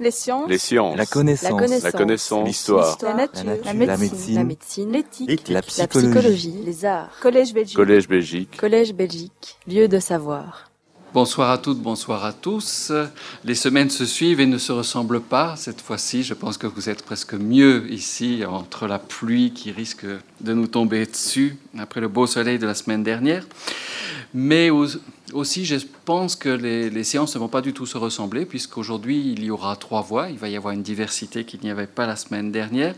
Les sciences. Les sciences. La connaissance. La connaissance. L'histoire. La nature. La La médecine. médecine. L'éthique. La La psychologie. Les arts. Collège Belgique. Collège Belgique. Collège Belgique. Lieu de savoir. Bonsoir à toutes, bonsoir à tous. Les semaines se suivent et ne se ressemblent pas. Cette fois-ci, je pense que vous êtes presque mieux ici, entre la pluie qui risque de nous tomber dessus après le beau soleil de la semaine dernière. Mais au- aussi, je pense que les, séances ne vont pas du tout se ressembler, puisqu'aujourd'hui, il y aura trois voix. Il va y avoir une diversité qu'il n'y avait pas la semaine dernière.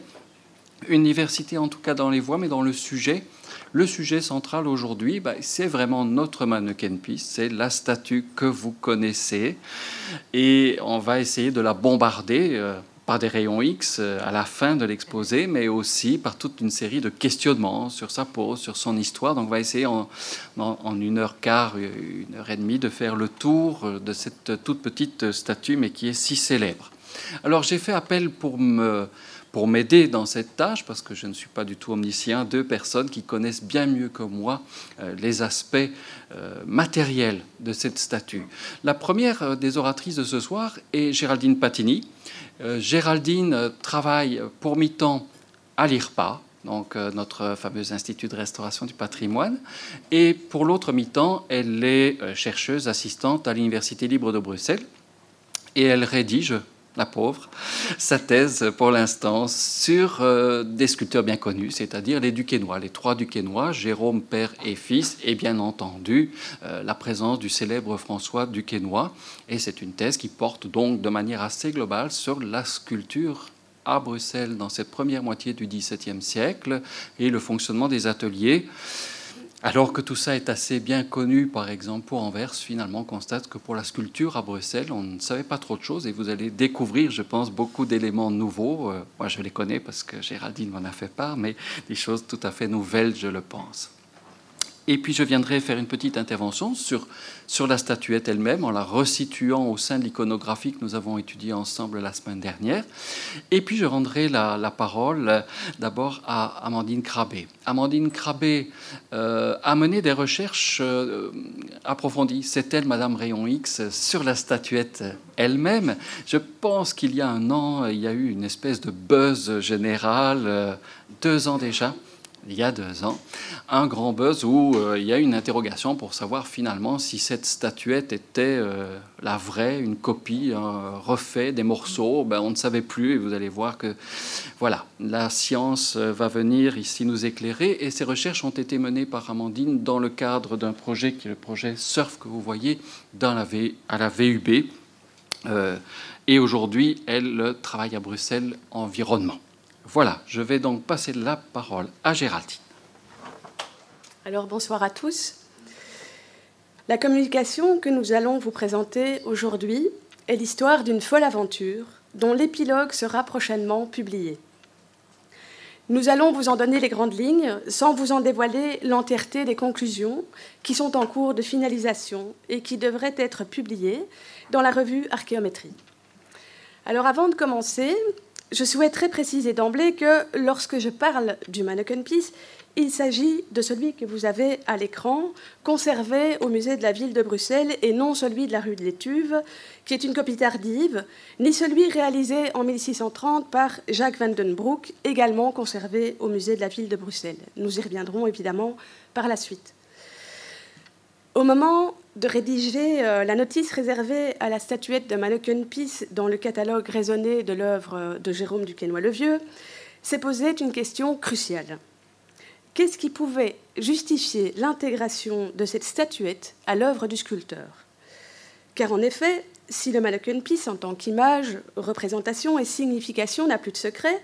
Une diversité en tout cas dans les voix, mais dans le sujet. Le sujet central aujourd'hui, bah, c'est vraiment notre mannequin piece, c'est la statue que vous connaissez. Et on va essayer de la bombarder euh, par des rayons X euh, à la fin de l'exposé, mais aussi par toute une série de questionnements sur sa pose, sur son histoire. Donc on va essayer en, une heure quart, une heure et demie, de faire le tour euh, de cette toute petite statue, mais qui est si célèbre. Alors j'ai fait appel pour me pour m'aider dans cette tâche, parce que je ne suis pas du tout omniscient, deux personnes qui connaissent bien mieux que moi euh, les aspects euh, matériels de cette statue. La première euh, des oratrices de ce soir est Géraldine Patini. Euh, Géraldine euh, travaille pour mi-temps à l'IRPA, donc euh, notre fameux Institut de restauration du patrimoine, et pour l'autre mi-temps, elle est chercheuse assistante à l'Université libre de Bruxelles, et elle rédige la pauvre, sa thèse pour l'instant sur euh, des sculpteurs bien connus, c'est-à-dire les Duquesnois, les trois Duquesnois, Jérôme, père et fils, et bien entendu euh, la présence du célèbre François Duquesnois. Et c'est une thèse qui porte donc de manière assez globale sur la sculpture à Bruxelles dans cette première moitié du XVIIe siècle et le fonctionnement des ateliers. Alors que tout ça est assez bien connu, par exemple, pour Anvers, finalement, on constate que pour la sculpture à Bruxelles, on ne savait pas trop de choses et vous allez découvrir, je pense, beaucoup d'éléments nouveaux. Euh, moi, je les connais parce que Géraldine m'en a fait part, mais des choses tout à fait nouvelles, je le pense. Et puis je viendrai faire une petite intervention sur, sur la statuette elle-même, en la resituant au sein de l'iconographie que nous avons étudiée ensemble la semaine dernière. Et puis je rendrai la, parole euh, d'abord à Amandine Crabé. Amandine Crabé euh, a mené des recherches euh, approfondies. C'est elle, Madame Rayon X, sur la statuette elle-même. Je pense qu'il y a un an, il y a eu une espèce de buzz général, deux ans déjà il y a deux ans, un grand buzz où euh, il y a une interrogation pour savoir finalement si cette statuette était euh, la vraie, une copie, un refait des morceaux. Ben, on ne savait plus et vous allez voir que voilà, la science euh, va venir ici nous éclairer et ces recherches ont été menées par Amandine dans le cadre d'un projet qui est le projet SURF que vous voyez à la VUB. Et aujourd'hui, elle travaille à Bruxelles environnement. Voilà, je vais donc passer la parole à Géraldine. Alors bonsoir à tous. La communication que nous allons vous présenter aujourd'hui est l'histoire d'une folle aventure dont l'épilogue sera prochainement publié. Nous allons vous en donner les grandes lignes sans vous en dévoiler l'entièreté des conclusions qui sont en cours de finalisation et qui devraient être publiées dans la revue Archéométrie. Alors avant de commencer, je souhaiterais préciser d'emblée que lorsque je parle du mannequin piece, il s'agit de celui que vous avez à l'écran, conservé au musée de la ville de Bruxelles et non celui de la rue de l'Étuve, qui est une copie tardive, ni celui réalisé en 1630 par Jacques van également conservé au musée de la ville de Bruxelles. Nous y reviendrons évidemment par la suite. Au moment de rédiger euh, la notice réservée à la statuette de Mannequin Peace dans le catalogue raisonné de l'œuvre de Jérôme Duquesnoy-le-Vieux, s'est posée une question cruciale. Qu'est-ce qui pouvait justifier l'intégration de cette statuette à l'œuvre du sculpteur? Car en effet, si le Mannequin Peace en tant qu'image, représentation et signification n'a plus de secret,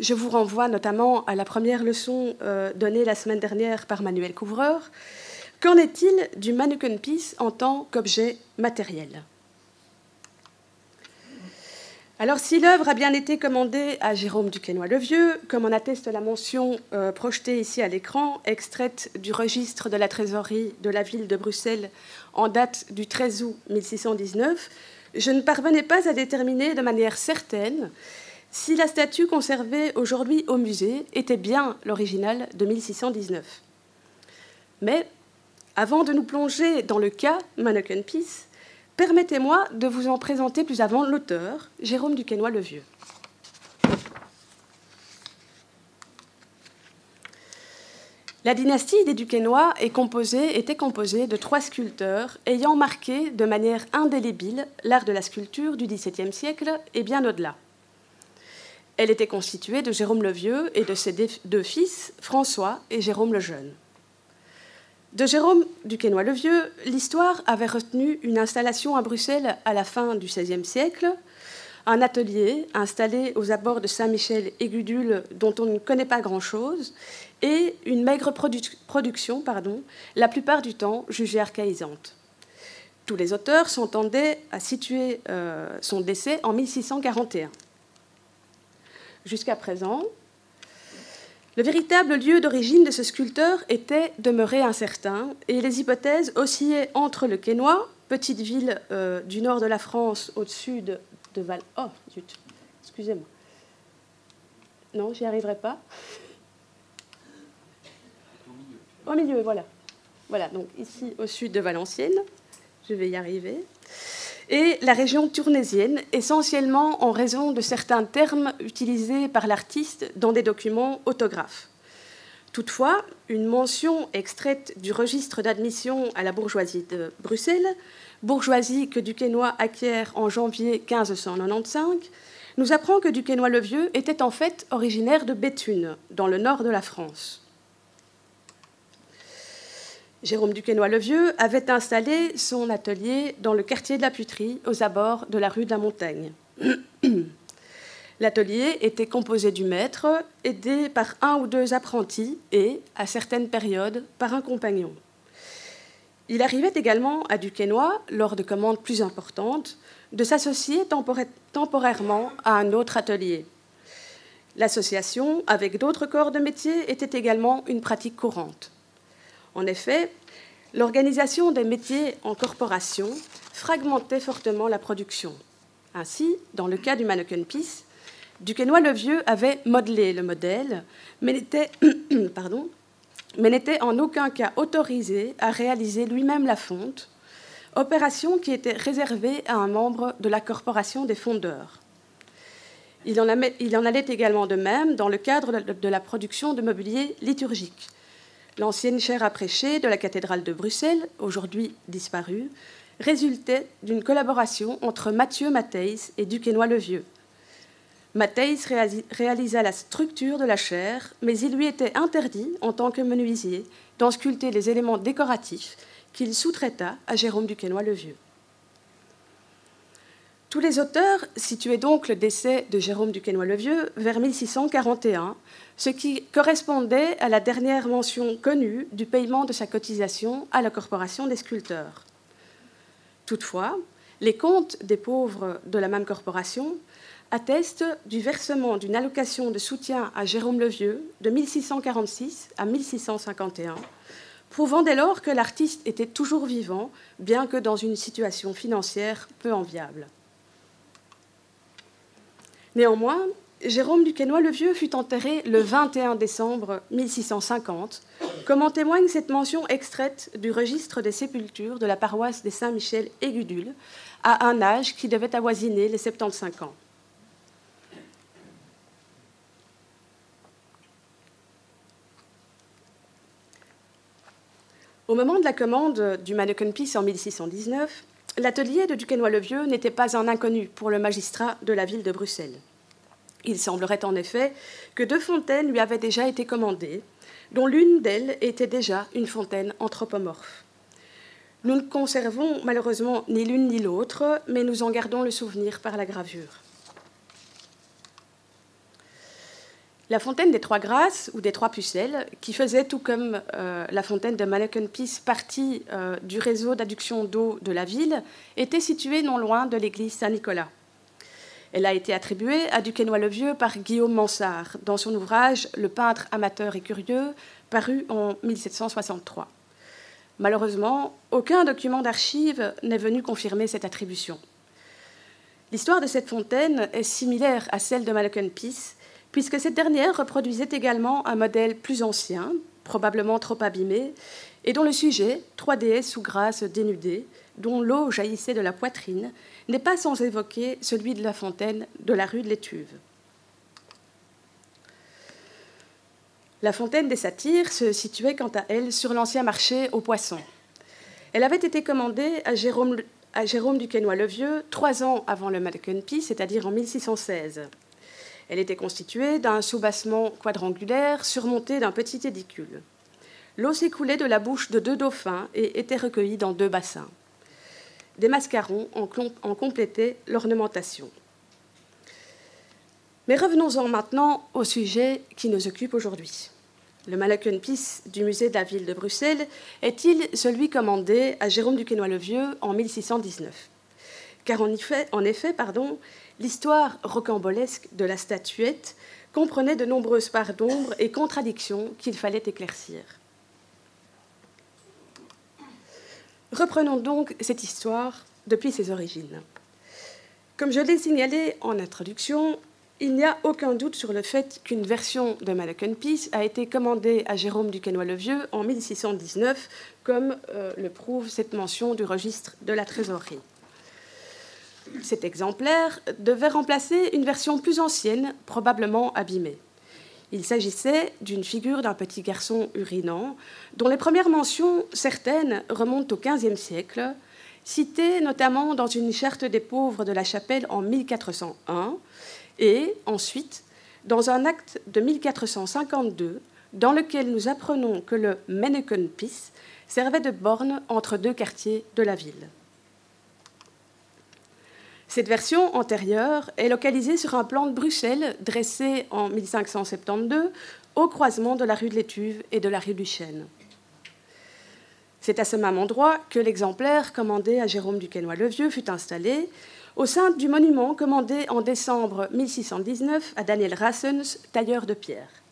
je vous renvoie notamment à la première leçon euh, donnée la semaine dernière par Manuel Couvreur, Qu'en est-il du mannequin piece en tant qu'objet matériel? Alors, si l'œuvre a bien été commandée à Jérôme Duquesnoy-le-Vieux, comme en atteste la mention euh, projetée ici à l'écran, extraite du registre de la trésorerie de la ville de Bruxelles en date du 13 août 1619, je ne parvenais pas à déterminer de manière certaine si la statue conservée aujourd'hui au musée était bien l'original de 1619. Mais avant de nous plonger dans le cas Mannequin Peace, Permettez-moi de vous en présenter plus avant l'auteur, Jérôme Duquesnoy le Vieux. La dynastie des composée, était composée de trois sculpteurs ayant marqué de manière indélébile l'art de la sculpture du XVIIe siècle et bien au-delà. Elle était constituée de Jérôme le Vieux et de ses deux fils, François et Jérôme le Jeune. De Jérôme Duquesnoy le Vieux, l'histoire avait retenu une installation à Bruxelles à la fin du XVIe siècle, un atelier installé aux abords de Saint-Michel et dont on ne connaît pas grand-chose, et une maigre production, pardon, la plupart du temps jugée archaïsante. Tous les auteurs s'entendaient à situer euh, son décès en 1641. Jusqu'à présent, le véritable lieu d'origine de ce sculpteur était demeuré incertain et les hypothèses oscillaient entre le Quesnoy, petite ville euh, du nord de la France au-dessus de, de Val. Oh, zut, excusez-moi. Non, j'y arriverai pas. Au milieu, voilà. Voilà, donc ici au sud de Valenciennes, je vais y arriver. Et la région tournésienne, essentiellement en raison de certains termes utilisés par l'artiste dans des documents autographes. Toutefois, une mention extraite du registre d'admission à la bourgeoisie de Bruxelles, bourgeoisie que Duquesnoy acquiert en janvier 1595, nous apprend que Duquesnoy le Vieux était en fait originaire de Béthune, dans le nord de la France. Jérôme Duquesnoy le Vieux avait installé son atelier dans le quartier de la Puterie, aux abords de la rue de la Montagne. L'atelier était composé du maître, aidé par un ou deux apprentis et, à certaines périodes, par un compagnon. Il arrivait également à Duquesnoy, lors de commandes plus importantes, de s'associer temporairement à un autre atelier. L'association avec d'autres corps de métier était également une pratique courante. En effet, l'organisation des métiers en corporation fragmentait fortement la production. Ainsi, dans le cas du mannequin piece, Duquesnoy le Vieux avait modelé le modèle, mais n'était, mais n'était en aucun cas autorisé à réaliser lui-même la fonte, opération qui était réservée à un membre de la corporation des fondeurs. Il en, allait également de même dans le cadre de la production de mobilier liturgique, L'ancienne chaire à prêcher de la cathédrale de Bruxelles, aujourd'hui disparue, résultait d'une collaboration entre Mathieu Matthijs et Duquesnoy le Vieux. Matthijs réalisa la structure de la chaire, mais il lui était interdit, en tant que menuisier, d'en sculpter les éléments décoratifs qu'il sous-traita à Jérôme Duquesnoy le Vieux. Tous les auteurs situaient donc le décès de Jérôme Duquesnoy le Vieux vers 1641 ce qui correspondait à la dernière mention connue du paiement de sa cotisation à la Corporation des sculpteurs. Toutefois, les comptes des pauvres de la même corporation attestent du versement d'une allocation de soutien à Jérôme le Vieux de 1646 à 1651, prouvant dès lors que l'artiste était toujours vivant, bien que dans une situation financière peu enviable. Néanmoins, Jérôme Duquesnoy le Vieux fut enterré le 21 décembre 1650, comme en témoigne cette mention extraite du registre des sépultures de la paroisse des Saint-Michel et Gudule, à un âge qui devait avoisiner les 75 ans. Au moment de la commande du Mannequin Peace en 1619, l'atelier de Duquesnoy le Vieux n'était pas un inconnu pour le magistrat de la ville de Bruxelles. Il semblerait en effet que deux fontaines lui avaient déjà été commandées, dont l'une d'elles était déjà une fontaine anthropomorphe. Nous ne conservons malheureusement ni l'une ni l'autre, mais nous en gardons le souvenir par la gravure. La fontaine des Trois Grâces ou des Trois Pucelles, qui faisait tout comme euh, la fontaine de Mannequin Peace partie euh, du réseau d'adduction d'eau de la ville, était située non loin de l'église Saint-Nicolas. Elle a été attribuée à Duquesnoy-le-Vieux par Guillaume Mansart dans son ouvrage Le peintre amateur et curieux, paru en 1763. Malheureusement, aucun document d'archives n'est venu confirmer cette attribution. L'histoire de cette fontaine est similaire à celle de Peace, puisque cette dernière reproduisait également un modèle plus ancien, probablement trop abîmé, et dont le sujet, trois déesses sous grâce dénudées, dont l'eau jaillissait de la poitrine, n'est pas sans évoquer celui de la fontaine de la rue de l'Étuve. La fontaine des Satyres se situait quant à elle sur l'ancien marché aux poissons. Elle avait été commandée à Jérôme, à Jérôme du le Vieux trois ans avant le Pis, c'est-à-dire en 1616. Elle était constituée d'un soubassement quadrangulaire surmonté d'un petit édicule. L'eau s'écoulait de la bouche de deux dauphins et était recueillie dans deux bassins. Des mascarons en, en complétaient l'ornementation. Mais revenons-en maintenant au sujet qui nous occupe aujourd'hui. Le Malakenpis du musée de la ville de Bruxelles est-il celui commandé à Jérôme du le Vieux en 1619 Car en effet, en effet pardon, l'histoire rocambolesque de la statuette comprenait de nombreuses parts d'ombre et contradictions qu'il fallait éclaircir. Reprenons donc cette histoire depuis ses origines. Comme je l'ai signalé en introduction, il n'y a aucun doute sur le fait qu'une version de Peace a été commandée à Jérôme du le Vieux en 1619, comme euh, le prouve cette mention du registre de la trésorerie. Cet exemplaire devait remplacer une version plus ancienne, probablement abîmée. Il s'agissait d'une figure d'un petit garçon urinant, dont les premières mentions, certaines, remontent au XVe siècle, citées notamment dans une charte des pauvres de la chapelle en 1401, et ensuite dans un acte de 1452 dans lequel nous apprenons que le Mennekenpis servait de borne entre deux quartiers de la ville. Cette version antérieure est localisée sur un plan de Bruxelles dressé en 1572 au croisement de la rue de l'Étuve et de la rue du Chêne. C'est à ce même endroit que l'exemplaire commandé à Jérôme du le Vieux fut installé au sein du monument commandé en décembre 1619 à Daniel Rassens, tailleur de pierre.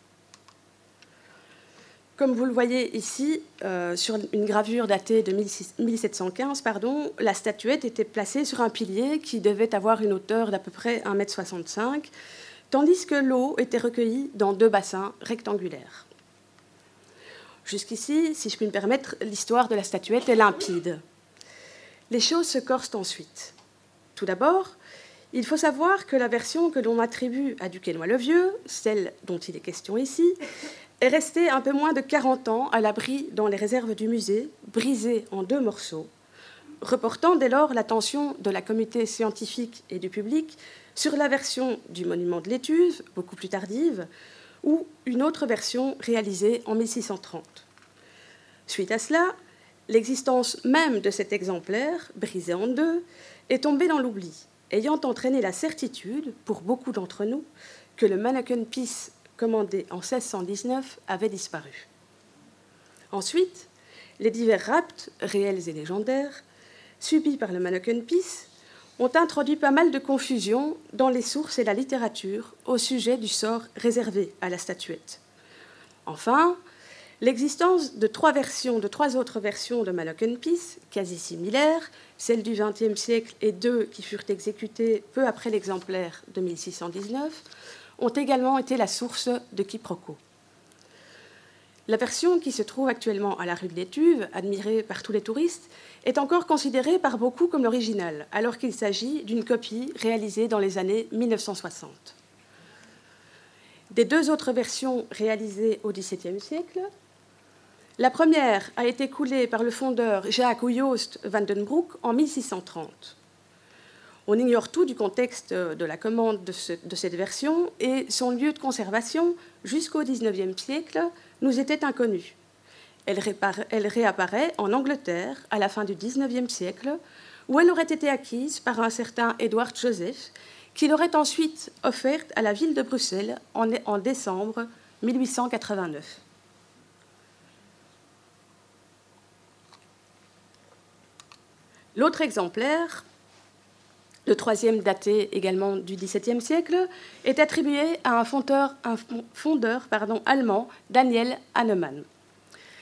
Comme vous le voyez ici, euh, sur une gravure datée de 1715, pardon, la statuette était placée sur un pilier qui devait avoir une hauteur d'à peu près 1,65 m, tandis que l'eau était recueillie dans deux bassins rectangulaires. Jusqu'ici, si je puis me permettre, l'histoire de la statuette est limpide. Les choses se corsent ensuite. Tout d'abord, il faut savoir que la version que l'on attribue à Duquesnoy le Vieux, celle dont il est question ici, est restée un peu moins de 40 ans à l'abri dans les réserves du musée, brisée en deux morceaux, reportant dès lors l'attention de la communauté scientifique et du public sur la version du monument de l'Étuve, beaucoup plus tardive, ou une autre version réalisée en 1630. Suite à cela, l'existence même de cet exemplaire, brisé en deux, est tombé dans l'oubli, ayant entraîné la certitude, pour beaucoup d'entre nous, que le Mannequin Peace commandé en 1619 avait disparu. Ensuite, les divers rapts, réels et légendaires, subis par le Mannequin Peace, ont introduit pas mal de confusion dans les sources et la littérature au sujet du sort réservé à la statuette. Enfin, L'existence de trois versions, de trois autres versions de Malocan Peace, quasi similaires, celle du XXe siècle et deux qui furent exécutées peu après l'exemplaire de 1619, ont également été la source de quiproquos. La version qui se trouve actuellement à la rue de l'Étuve, admirée par tous les touristes, est encore considérée par beaucoup comme l'original, alors qu'il s'agit d'une copie réalisée dans les années 1960. Des deux autres versions réalisées au XVIIe siècle, la première a été coulée par le fondeur Jacques Joost van den Broek en 1630. On ignore tout du contexte de la commande de, cette version et son lieu de conservation jusqu'au XIXe siècle nous était inconnu. Elle, elle, réapparaît en Angleterre à la fin du XIXe siècle, où elle aurait été acquise par un certain Edward Joseph, qui l'aurait ensuite offerte à la ville de Bruxelles en, en décembre 1889. L'autre exemplaire, le troisième daté également du XVIIe siècle, est attribué à un fondeur, allemand, Daniel Hahnemann.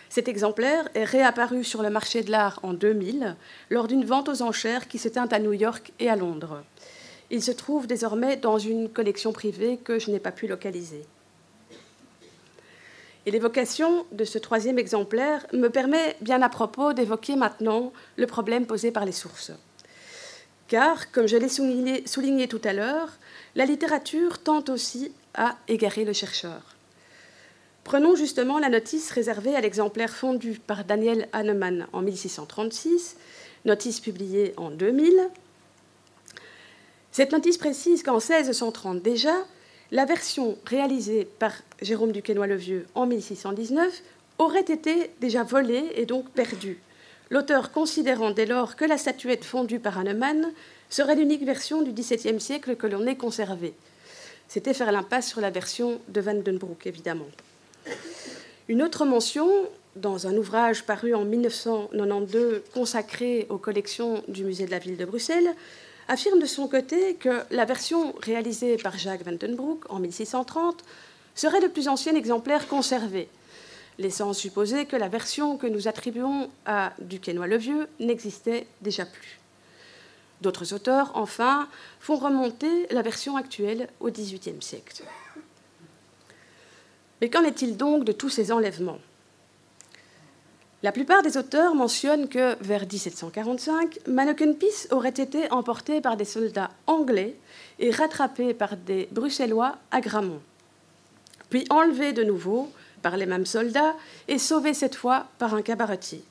Cet exemplaire est réapparu sur le marché de l'art en 2000 lors d'une vente aux enchères qui se tint à New York et à Londres. Il se trouve désormais dans une collection privée que je n'ai pas pu localiser. Et l'évocation de ce troisième exemplaire me permet bien à propos d'évoquer maintenant le problème posé par les sources. Car, comme je l'ai souligné, tout à l'heure, la littérature tente aussi à égarer le chercheur. Prenons justement la notice réservée à l'exemplaire fondu par Daniel Hahnemann en 1636, notice publiée en 2000. Cette notice précise qu'en 1630 déjà, la version réalisée par Jérôme Duquesnoy-le Vieux en 1619 aurait été déjà volée et donc perdue, l'auteur considérant dès lors que la statuette fondue par Hahnemann serait l'unique version du XVIIe siècle que l'on ait conservée. C'était faire l'impasse sur la version de Van den Broek, évidemment. Une autre mention, dans un ouvrage paru en 1992 consacré aux collections du musée de la ville de Bruxelles, affirme de son côté que la version réalisée par Jacques Van den Broek en 1630 serait le plus ancien exemplaire conservé, laissant supposer que la version que nous attribuons à Duquesnoy-le-Vieux n'existait déjà plus. D'autres auteurs, enfin, font remonter la version actuelle au XVIIIe siècle. Mais qu'en est-il donc de tous ces enlèvements? La plupart des auteurs mentionnent que, vers 1745, Peace aurait été emporté par des soldats anglais et rattrapé par des Bruxellois à Gramont, puis enlevé de nouveau par les mêmes soldats et sauvé cette fois par un cabaretier.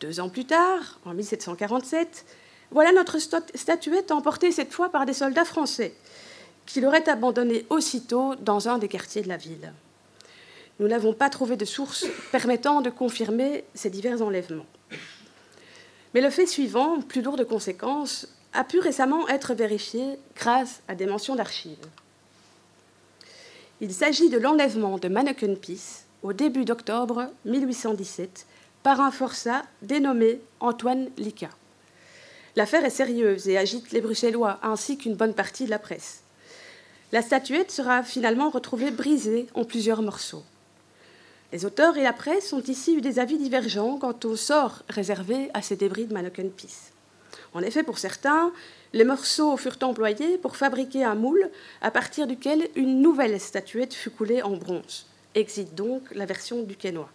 Deux ans plus tard, en 1747, voilà notre statuette emportée cette fois par des soldats français, qui l'auraient abandonnée aussitôt dans un des quartiers de la ville. Nous n'avons pas trouvé de source permettant de confirmer ces divers enlèvements. Mais le fait suivant, plus lourd de conséquences, a pu récemment être vérifié grâce à des mentions d'archives. Il s'agit de l'enlèvement de Manneken Peace au début d'octobre 1817 par un forçat dénommé Antoine Lica. L'affaire est sérieuse et agite les Bruxellois ainsi qu'une bonne partie de la presse. La statuette sera finalement retrouvée brisée en plusieurs morceaux. Les auteurs et la presse ont ici eu des avis divergents quant au sort réservé à ces débris de Manneken Peace. En effet, pour certains, les morceaux furent employés pour fabriquer un moule à partir duquel une nouvelle statuette fut coulée en bronze. Exit donc la version du Quénois.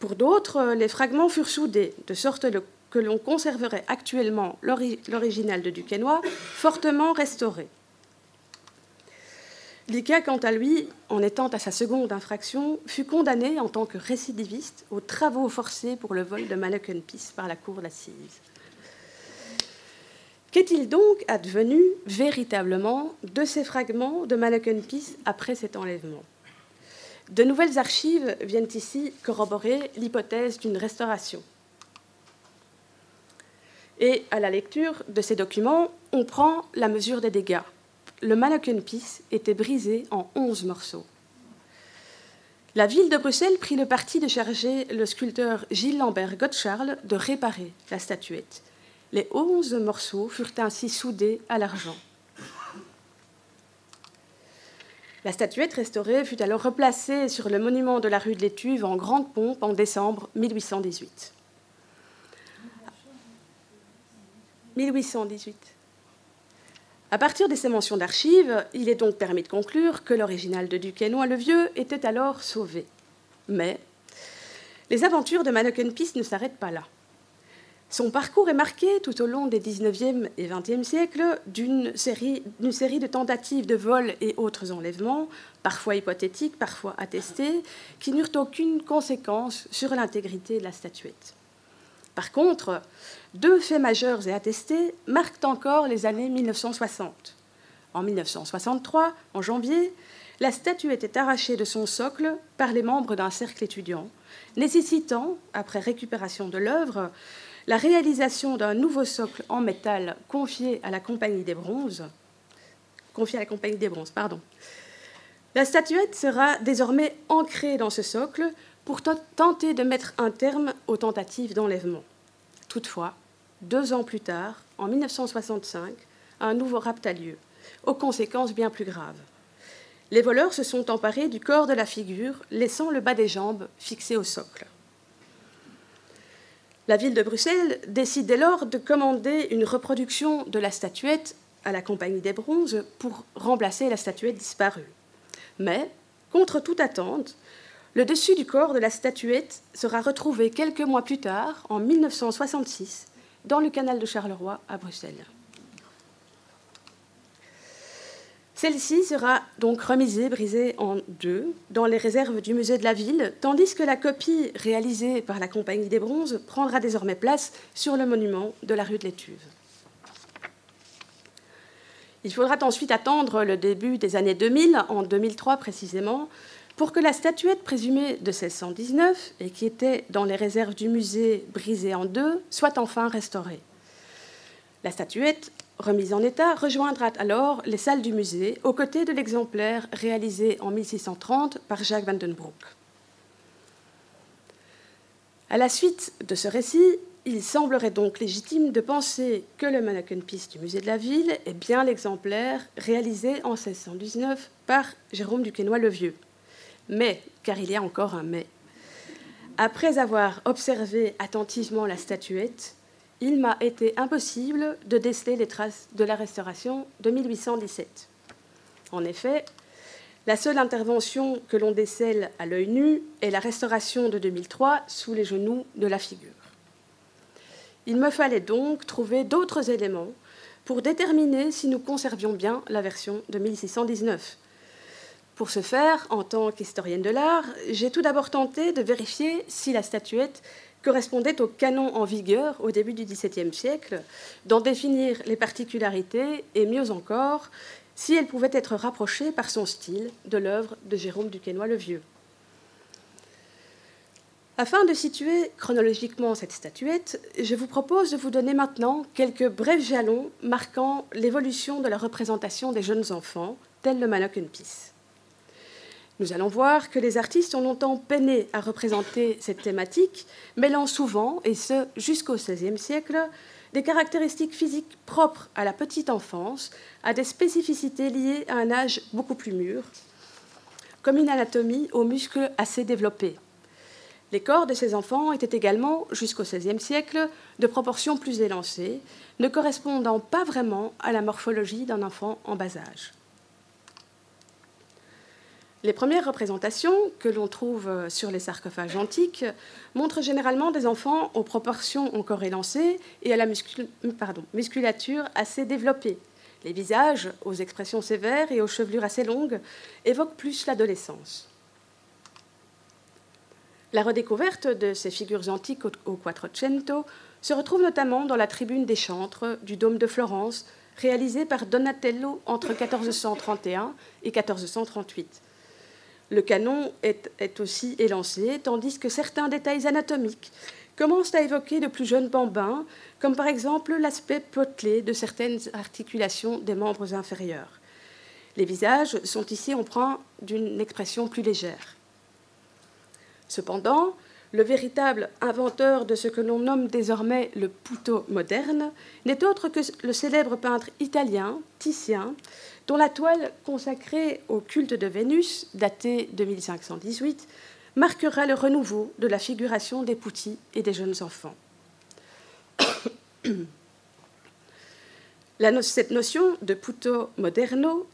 Pour d'autres, les fragments furent soudés, de sorte que l'on conserverait actuellement l'original de Duquesnoy, fortement restauré. Lika, quant à lui, en étant à sa seconde infraction, fut condamné en tant que récidiviste aux travaux forcés pour le vol de Manneken Peace par la cour d'assises. Qu'est-il donc advenu véritablement de ces fragments de Peace après cet enlèvement? De nouvelles archives viennent ici corroborer l'hypothèse d'une restauration. Et à la lecture de ces documents, on prend la mesure des dégâts. Le Peace était brisé en onze morceaux. La ville de Bruxelles prit le parti de charger le sculpteur Gilles Lambert Gottschall de réparer la statuette. Les onze morceaux furent ainsi soudés à l'argent. La statuette restaurée fut alors replacée sur le monument de la rue de l'Étuve en grande pompe en décembre 1818. 1818. À partir de ces mentions d'archives, il est donc permis de conclure que l'original de Duquesnoy le Vieux était alors sauvé. Mais les aventures de Peace ne s'arrêtent pas là. Son parcours est marqué tout au long des 19e et 20e siècles d'une série, de tentatives de vol et autres enlèvements, parfois hypothétiques, parfois attestés, qui n'eurent aucune conséquence sur l'intégrité de la statuette. Par contre, deux faits majeurs et attestés marquent encore les années 1960. En 1963, en janvier, la statue était arrachée de son socle par les membres d'un cercle étudiant, nécessitant, après récupération de l'œuvre, la réalisation d'un nouveau socle en métal confié à la Compagnie des Bronzes. Confié à la Compagnie des Bronzes, pardon. La statuette sera désormais ancrée dans ce socle pour tenter de mettre un terme aux tentatives d'enlèvement. Toutefois, deux ans plus tard, en 1965, un nouveau rapt a lieu, aux conséquences bien plus graves. Les voleurs se sont emparés du corps de la figure, laissant le bas des jambes fixé au socle. La ville de Bruxelles décide dès lors de commander une reproduction de la statuette à la Compagnie des Bronzes pour remplacer la statuette disparue. Mais, contre toute attente, Le dessus du corps de la statuette sera retrouvé quelques mois plus tard, en 1966, dans le canal de Charleroi à Bruxelles. Celle-ci sera donc remisée, brisée en deux, dans les réserves du musée de la ville, tandis que la copie réalisée par la Compagnie des Bronzes prendra désormais place sur le monument de la rue de l'Étuve. Il faudra ensuite attendre le début des années 2000, en 2003 précisément, pour que la statuette présumée de 1619 et qui était dans les réserves du musée brisée en deux soit enfin restaurée. La statuette, remise en état, rejoindra alors les salles du musée aux côtés de l'exemplaire réalisé en 1630 par Jacques van den Broek. À la suite de ce récit, il semblerait donc légitime de penser que le mannequin-piste du musée de la ville est bien l'exemplaire réalisé en 1619 par Jérôme Duquesnoy le Vieux. Mais, car il y a encore un mais, après avoir observé attentivement la statuette, il m'a été impossible de déceler les traces de la restauration de 1817. En effet, la seule intervention que l'on décèle à l'œil nu est la restauration de 2003 sous les genoux de la figure. Il me fallait donc trouver d'autres éléments pour déterminer si nous conservions bien la version de 1619, pour ce faire, en tant qu'historienne de l'art, j'ai tout d'abord tenté de vérifier si la statuette correspondait au canon en vigueur au début du XVIIe siècle, d'en définir les particularités et mieux encore, si elle pouvait être rapprochée par son style de l'œuvre de Jérôme Duquesnoy le Vieux. Afin de situer chronologiquement cette statuette, je vous propose de vous donner maintenant quelques brefs jalons marquant l'évolution de la représentation des jeunes enfants, tel le Mannequin Peace. Nous allons voir que les artistes ont longtemps peiné à représenter cette thématique, mêlant souvent, et ce jusqu'au XVIe siècle, des caractéristiques physiques propres à la petite enfance à des spécificités liées à un âge beaucoup plus mûr, comme une anatomie aux muscles assez développés. Les corps de ces enfants étaient également, jusqu'au XVIe siècle, de proportions plus élancées, ne correspondant pas vraiment à la morphologie d'un enfant en bas âge. Les premières représentations que l'on trouve euh, sur les sarcophages antiques montrent généralement des enfants aux proportions encore élancées et à la musculature assez développée. Les visages, aux expressions sévères et aux chevelures assez longues, évoquent plus l'adolescence. La redécouverte de ces figures antiques au Quattrocento se retrouve notamment dans la tribune des chantres du dôme de Florence, réalisée par Donatello entre 1431 et 1438. Le canon est, aussi élancé, tandis que certains détails anatomiques commencent à évoquer de plus jeunes bambins, comme par exemple l'aspect potelé de certaines articulations des membres inférieurs. Les visages sont ici empreints d'une expression plus légère. Cependant, le véritable inventeur de ce que l'on nomme désormais le puto moderne n'est autre que le célèbre peintre italien Titien, dont la toile consacrée au culte de Vénus, datée de 1518, marquera le renouveau de la figuration des putti et des jeunes enfants. cette notion de puto moderno,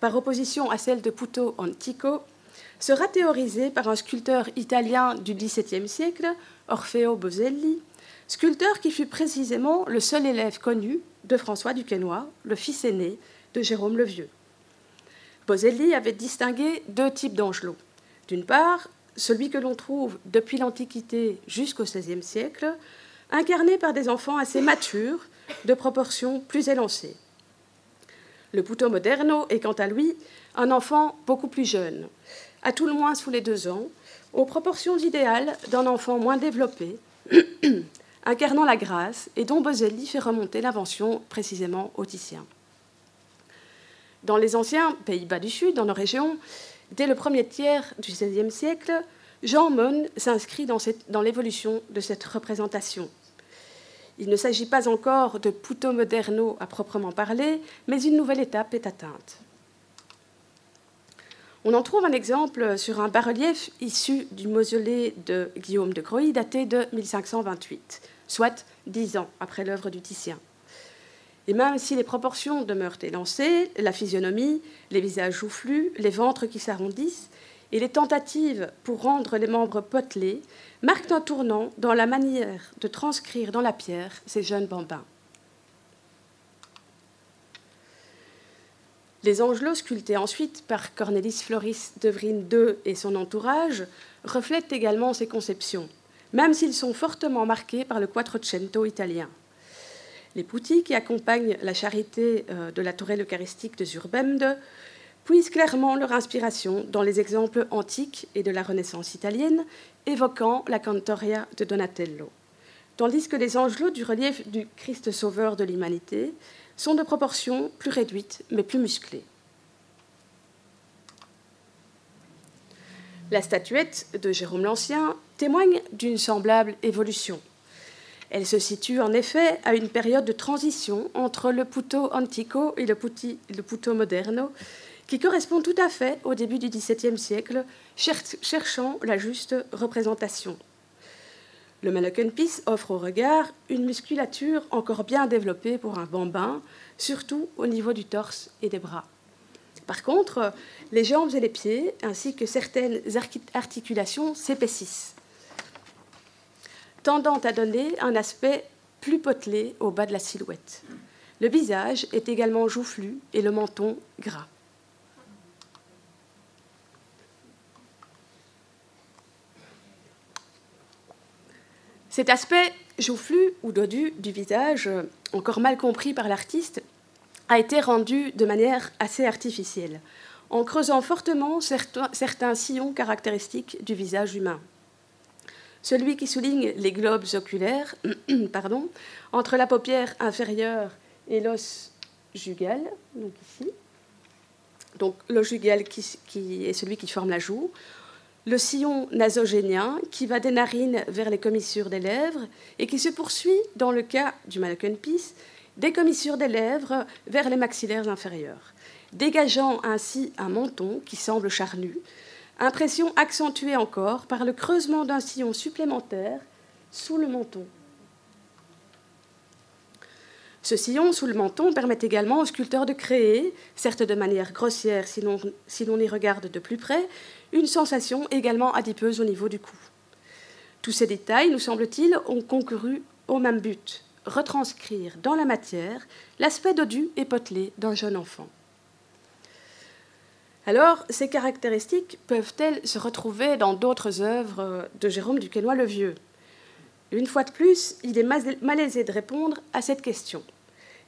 par opposition à celle de puto antico, sera théorisée par un sculpteur italien du XVIIe siècle, Orfeo Boselli, sculpteur qui fut précisément le seul élève connu de François Duquesnoy, le fils aîné de Jérôme le Vieux. Boselli avait distingué deux types d'angelots. D'une part, celui que l'on trouve depuis l'Antiquité jusqu'au XVIe siècle, incarné par des enfants assez matures, de proportions plus élancées. Le puto moderno est quant à lui un enfant beaucoup plus jeune, à tout le moins sous les deux ans, aux proportions idéales d'un enfant moins développé, incarnant la grâce et dont Boselli fait remonter l'invention précisément au Titien. Dans les anciens Pays-Bas du Sud, dans nos régions, dès le premier tiers du XVIe siècle, Jean Mon s'inscrit dans, l'évolution de cette représentation. Il ne s'agit pas encore de puto moderno à proprement parler, mais une nouvelle étape est atteinte. On en trouve un exemple sur un bas-relief issu du mausolée de Guillaume de Croy daté de 1528, soit dix ans après l'œuvre du Titien. Et même si les proportions demeurent élancées, la physionomie, les visages joufflus, les ventres qui s'arrondissent, et les tentatives pour rendre les membres potelés marquent un tournant dans la manière de transcrire dans la pierre ces jeunes bambins. Les angelots sculptés ensuite par Cornelis Floris Devrine II et son entourage reflètent également ces conceptions, même s'ils sont fortement marqués par le Quattrocento italien. Les putti qui accompagnent la charité euh, de la tourelle eucharistique de Zurbemde puisent clairement leur inspiration dans les exemples antiques et de la Renaissance italienne, évoquant la cantoria de Donatello. Tandis que les angelots du relief du Christ sauveur de l'humanité sont de proportions plus réduites mais plus musclées. La statuette de Jérôme l'Ancien témoigne d'une semblable évolution. Elle se situe en effet à une période de transition entre le puto antico et le, puto moderno, qui correspond tout à fait au début du XVIIe siècle, cherchant la juste représentation. Le Piece offre au regard une musculature encore bien développée pour un bambin, surtout au niveau du torse et des bras. Par contre, les jambes et les pieds, ainsi que certaines articulations, s'épaississent, tendant à donner un aspect plus potelé au bas de la silhouette. Le visage est également joufflu et le menton gras. Cet aspect joufflu ou dodu du visage, encore mal compris par l'artiste, a été rendu de manière assez artificielle, en creusant fortement certains, sillons caractéristiques du visage humain. Celui qui souligne les globes oculaires pardon, entre la paupière inférieure et l'os jugal, donc ici. Donc l'os jugal qui est celui qui forme la joue, le sillon nasogénien qui va des narines vers les commissures des lèvres et qui se poursuit, dans le cas du Piece, des commissures des lèvres vers les maxillaires inférieurs, dégageant ainsi un menton qui semble charnu, impression accentuée encore par le creusement d'un sillon supplémentaire sous le menton. Ce sillon sous le menton permet également au sculpteur de créer, certes de manière grossière si l'on y regarde de plus près, une sensation également adipeuse au niveau du cou. Tous ces détails, nous semble-t-il, ont concouru au même but, retranscrire dans la matière l'aspect dodu et potelé d'un jeune enfant. Alors, ces caractéristiques peuvent-elles se retrouver dans d'autres œuvres de Jérôme Duquesnoy le Vieux? Une fois de plus, il est malaisé de répondre à cette question.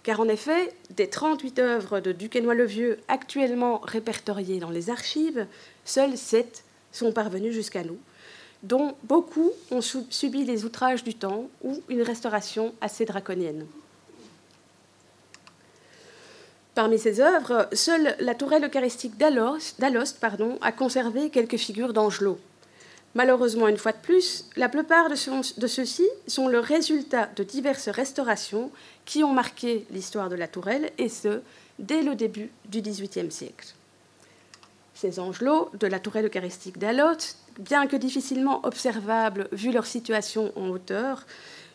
Car en effet, des 38 œuvres de Duquesnoy le Vieux actuellement répertoriées dans les archives, Seuls sept sont parvenus jusqu'à nous, dont beaucoup ont subi les outrages du temps ou une restauration assez draconienne. Parmi ces œuvres, seule la tourelle eucharistique d'Alost a conservé quelques figures d'Angelot. Malheureusement, une fois de plus, la plupart de, ceux-ci sont le résultat de diverses restaurations qui ont marqué l'histoire de la tourelle, et ce, dès le début du XVIIIe siècle. Ces angelots de la tourelle eucharistique d'Alot, bien que difficilement observables vu leur situation en hauteur,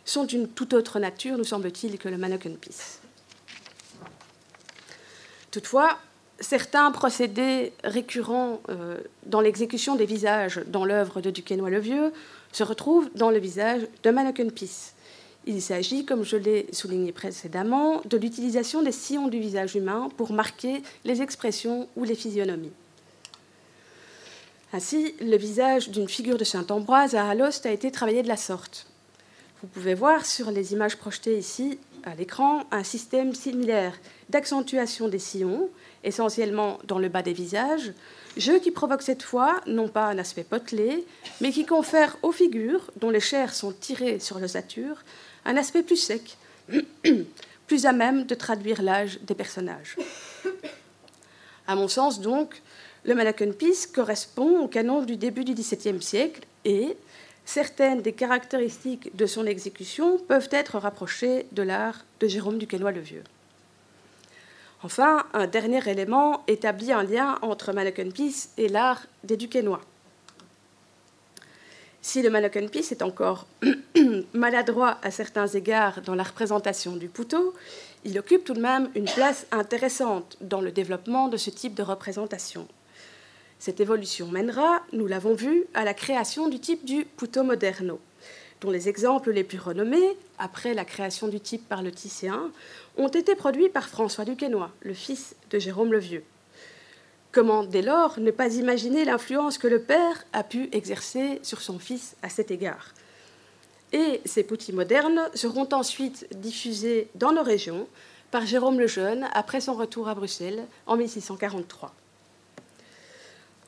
sont d'une toute autre nature, nous semble-t-il, que le Mannequin Peace. Toutefois, certains procédés récurrents euh, dans l'exécution des visages dans l'œuvre de Duquesnoy le Vieux se retrouvent dans le visage de Mannequin Peace. Il s'agit, comme je l'ai souligné précédemment, de l'utilisation des sillons du visage humain pour marquer les expressions ou les physionomies. Ainsi, le visage d'une figure de saint Ambroise à Alost a été travaillé de la sorte. Vous pouvez voir sur les images projetées ici à l'écran un système similaire d'accentuation des sillons, essentiellement dans le bas des visages, jeu qui provoque cette fois non pas un aspect potelé, mais qui confère aux figures, dont les chairs sont tirées sur l'ossature, un aspect plus sec, plus à même de traduire l'âge des personnages. À mon sens, donc, le Mannequin Peace correspond au canon du début du XVIIe siècle et certaines des caractéristiques de son exécution peuvent être rapprochées de l'art de Jérôme Duquesnoy le Vieux. Enfin, un dernier élément établit un lien entre Mannequin Peace et l'art des Duquesnoy. Si le Mannequin Peace est encore maladroit à certains égards dans la représentation du poutot, il occupe tout de même une place intéressante dans le développement de ce type de représentation. Cette évolution mènera, nous l'avons vu, à la création du type du puto moderno, dont les exemples les plus renommés, après la création du type par le Tisséen, ont été produits par François Duquesnoy, le fils de Jérôme le Vieux. Comment, dès lors, ne pas imaginer l'influence que le père a pu exercer sur son fils à cet égard? Et ces petits modernes seront ensuite diffusés dans nos régions par Jérôme le Jeune après son retour à Bruxelles en 1643.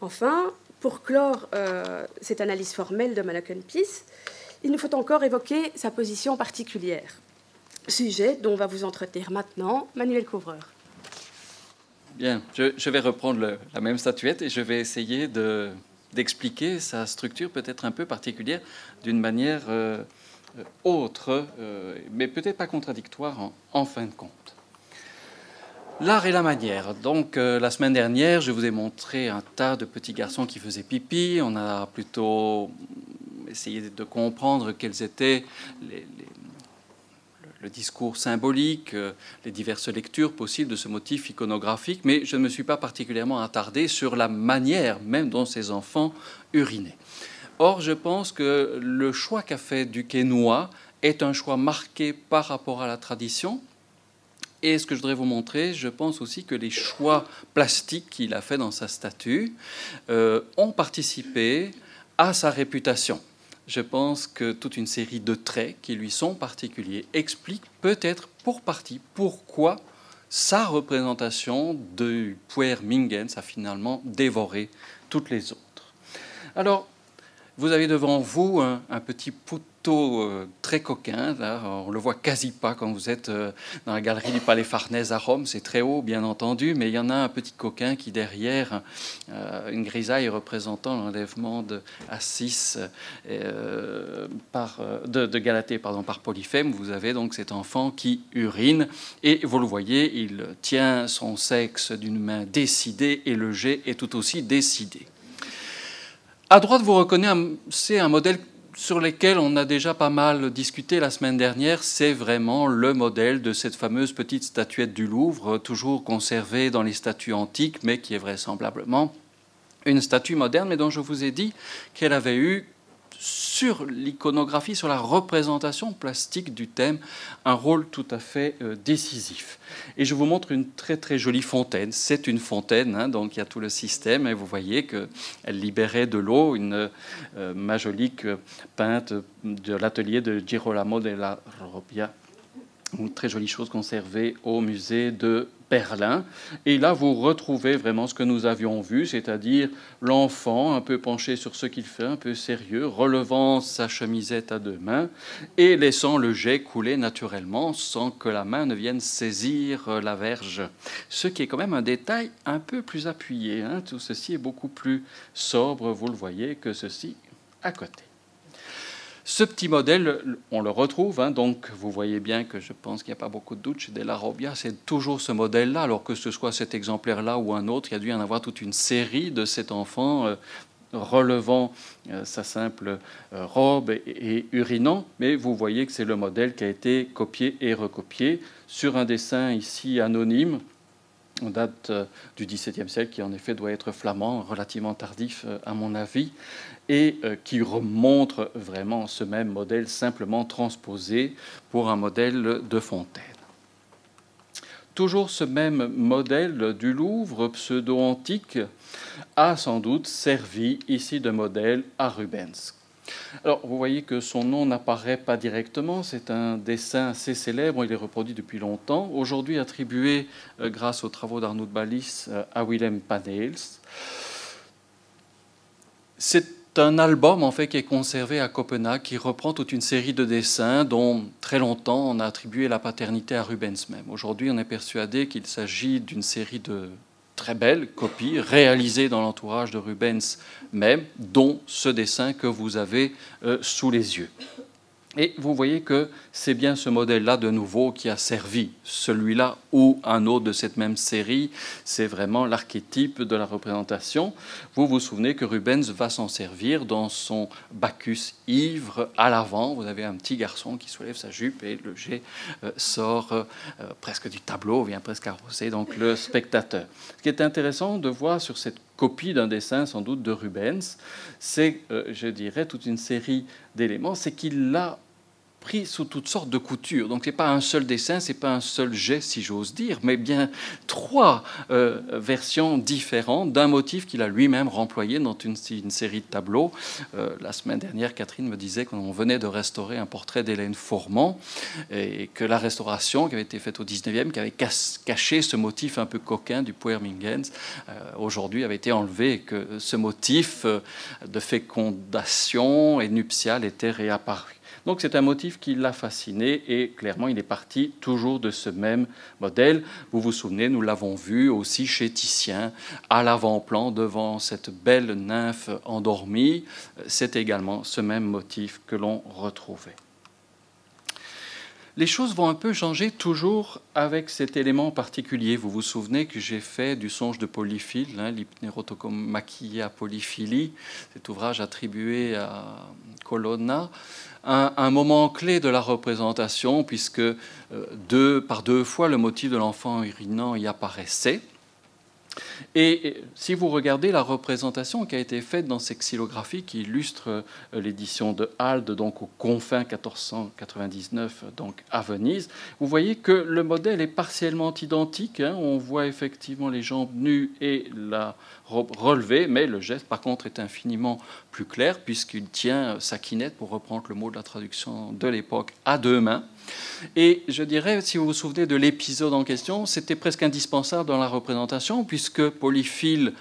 Enfin, pour clore euh, cette analyse formelle de Malaken Peace, il nous faut encore évoquer sa position particulière, sujet dont va vous entretenir maintenant Manuel Couvreur. Bien, je, vais reprendre la même statuette et je vais essayer d'expliquer sa structure peut-être un peu particulière d'une manière euh, autre, euh, mais peut-être pas contradictoire en, fin de compte. L'art et la manière. Donc euh, la semaine dernière, je vous ai montré un tas de petits garçons qui faisaient pipi. On a plutôt essayé de comprendre quels étaient les le discours symbolique, euh, les diverses lectures possibles de ce motif iconographique, mais je ne me suis pas particulièrement attardé sur la manière même dont ces enfants urinaient. Or, je pense que le choix qu'a fait Duquesnoy est un choix marqué par rapport à la tradition. Et ce que je voudrais vous montrer, je pense aussi que les choix plastiques qu'il a fait dans sa statue euh, ont participé à sa réputation je pense que toute une série de traits qui lui sont particuliers expliquent peut-être pour partie pourquoi sa représentation de Puer Mingens a finalement dévoré toutes les autres. Alors, vous avez devant vous un, un petit euh, très coquin. Là, on le voit quasi pas quand vous êtes euh, dans la galerie du Palais Farnèse à Rome. C'est très haut, bien entendu, mais il y en a un petit coquin qui derrière euh, une grisaille représentant l'enlèvement de Assis par, de, Galatée pardon, par Polyphème. Vous avez donc cet enfant qui urine et vous le voyez, il tient son sexe d'une main décidée et le jet est tout aussi décidé. À droite, vous reconnaissez un modèle sur lesquels on a déjà pas mal discuté la semaine dernière, c'est vraiment le modèle de cette fameuse petite statuette du Louvre, toujours conservée dans les statues antiques, mais qui est vraisemblablement une statue moderne, mais dont je vous ai dit qu'elle avait eu sur l'iconographie, sur la représentation plastique du thème, un rôle tout à fait euh, décisif. Et je vous montre une très très jolie fontaine. C'est une fontaine, hein, donc il y a tout le système, et vous voyez qu'elle libérait de l'eau, une euh, majolique peinte de l'atelier de Girolamo della Robbia une très jolie chose conservée au musée de Berlin. Et là, vous retrouvez vraiment ce que nous avions vu, c'est-à-dire l'enfant un peu penché sur ce qu'il fait, un peu sérieux, relevant sa chemisette à deux mains et laissant le jet couler naturellement sans que la main ne vienne saisir la verge. Ce qui est quand même un détail un peu plus appuyé. Hein. Tout ceci est beaucoup plus sobre, vous le voyez, que ceci à côté. Ce petit modèle, on le retrouve, hein, donc vous voyez bien que je pense qu'il n'y a pas beaucoup de doute chez Della Robbia, c'est toujours ce modèle-là, alors que ce soit cet exemplaire-là ou un autre, il y a dû en avoir toute une série de cet enfant euh, relevant euh, sa simple euh, robe et, urinant, mais vous voyez que c'est le modèle qui a été copié et recopié sur un dessin ici anonyme, on date du XVIIe siècle, qui en effet doit être flamand, relativement tardif à mon avis, et euh, qui remontre vraiment ce même modèle simplement transposé pour un modèle de fontaine. Toujours ce même modèle du Louvre pseudo-antique a sans doute servi ici de modèle à Rubens. Alors, vous voyez que son nom n'apparaît pas directement. C'est un dessin assez célèbre. Il est reproduit depuis longtemps. Aujourd'hui attribué, euh, grâce aux travaux d'Arnaud Ballis, euh, à Willem Panels. C'est un album en fait qui est conservé à Copenhague, qui reprend toute une série de dessins dont très longtemps on a attribué la paternité à Rubens même. Aujourd'hui, on est persuadé qu'il s'agit d'une série de très belles copies réalisées dans l'entourage de Rubens même, dont ce dessin que vous avez euh, sous les yeux. Et vous voyez que c'est bien ce modèle-là de nouveau qui a servi, celui-là ou un autre de cette même série. C'est vraiment l'archétype de la représentation. Vous vous souvenez que Rubens va s'en servir dans son Bacchus ivre à l'avant. Vous avez un petit garçon qui soulève sa jupe et le jet euh, sort euh, presque du tableau, vient presque arroser donc le spectateur. Ce qui est intéressant de voir sur cette copie d'un dessin sans doute de Rubens. C'est, euh, je dirais, toute une série d'éléments. C'est qu'il l'a pris sous toutes sortes de coutures. Donc, ce n'est pas un seul dessin, ce n'est pas un seul jet, si j'ose dire, mais bien trois euh, versions différentes d'un motif qu'il a lui-même remployé dans une, série de tableaux. Euh, la semaine dernière, Catherine me disait qu'on venait de restaurer un portrait d'Hélène Fourmont et que la restauration qui avait été faite au 19e, qui avait caché ce motif un peu coquin du Puermingens, euh, aujourd'hui avait été enlevé et que ce motif de fécondation et nuptiale était réapparu. Donc c'est un motif qui l'a fasciné et clairement il est parti toujours de ce même modèle. Vous vous souvenez, nous l'avons vu aussi chez Titien à l'avant-plan devant cette belle nymphe endormie. C'est également ce même motif que l'on retrouvait les choses vont un peu changer toujours avec cet élément particulier. Vous vous souvenez que j'ai fait du songe de Polyphile, hein, à Polyphilie, cet ouvrage attribué à Colonna, un, moment clé de la représentation, puisque euh, par deux fois le motif de l'enfant urinant y apparaissait. Et si vous regardez la représentation qui a été faite dans ces xylographies qui illustrent euh, l'édition de Halde, donc aux confins 1499, donc à Venise, vous voyez que le modèle est partiellement identique. Hein. On voit effectivement les jambes nues et la robe relevée, mais le geste, par contre, est infiniment plus clair puisqu'il tient sa quinette, pour reprendre le mot de la traduction de l'époque, à deux mains. Et je dirais, si vous vous souvenez de l'épisode en question, c'était presque indispensable dans la représentation, puisque Polyphile,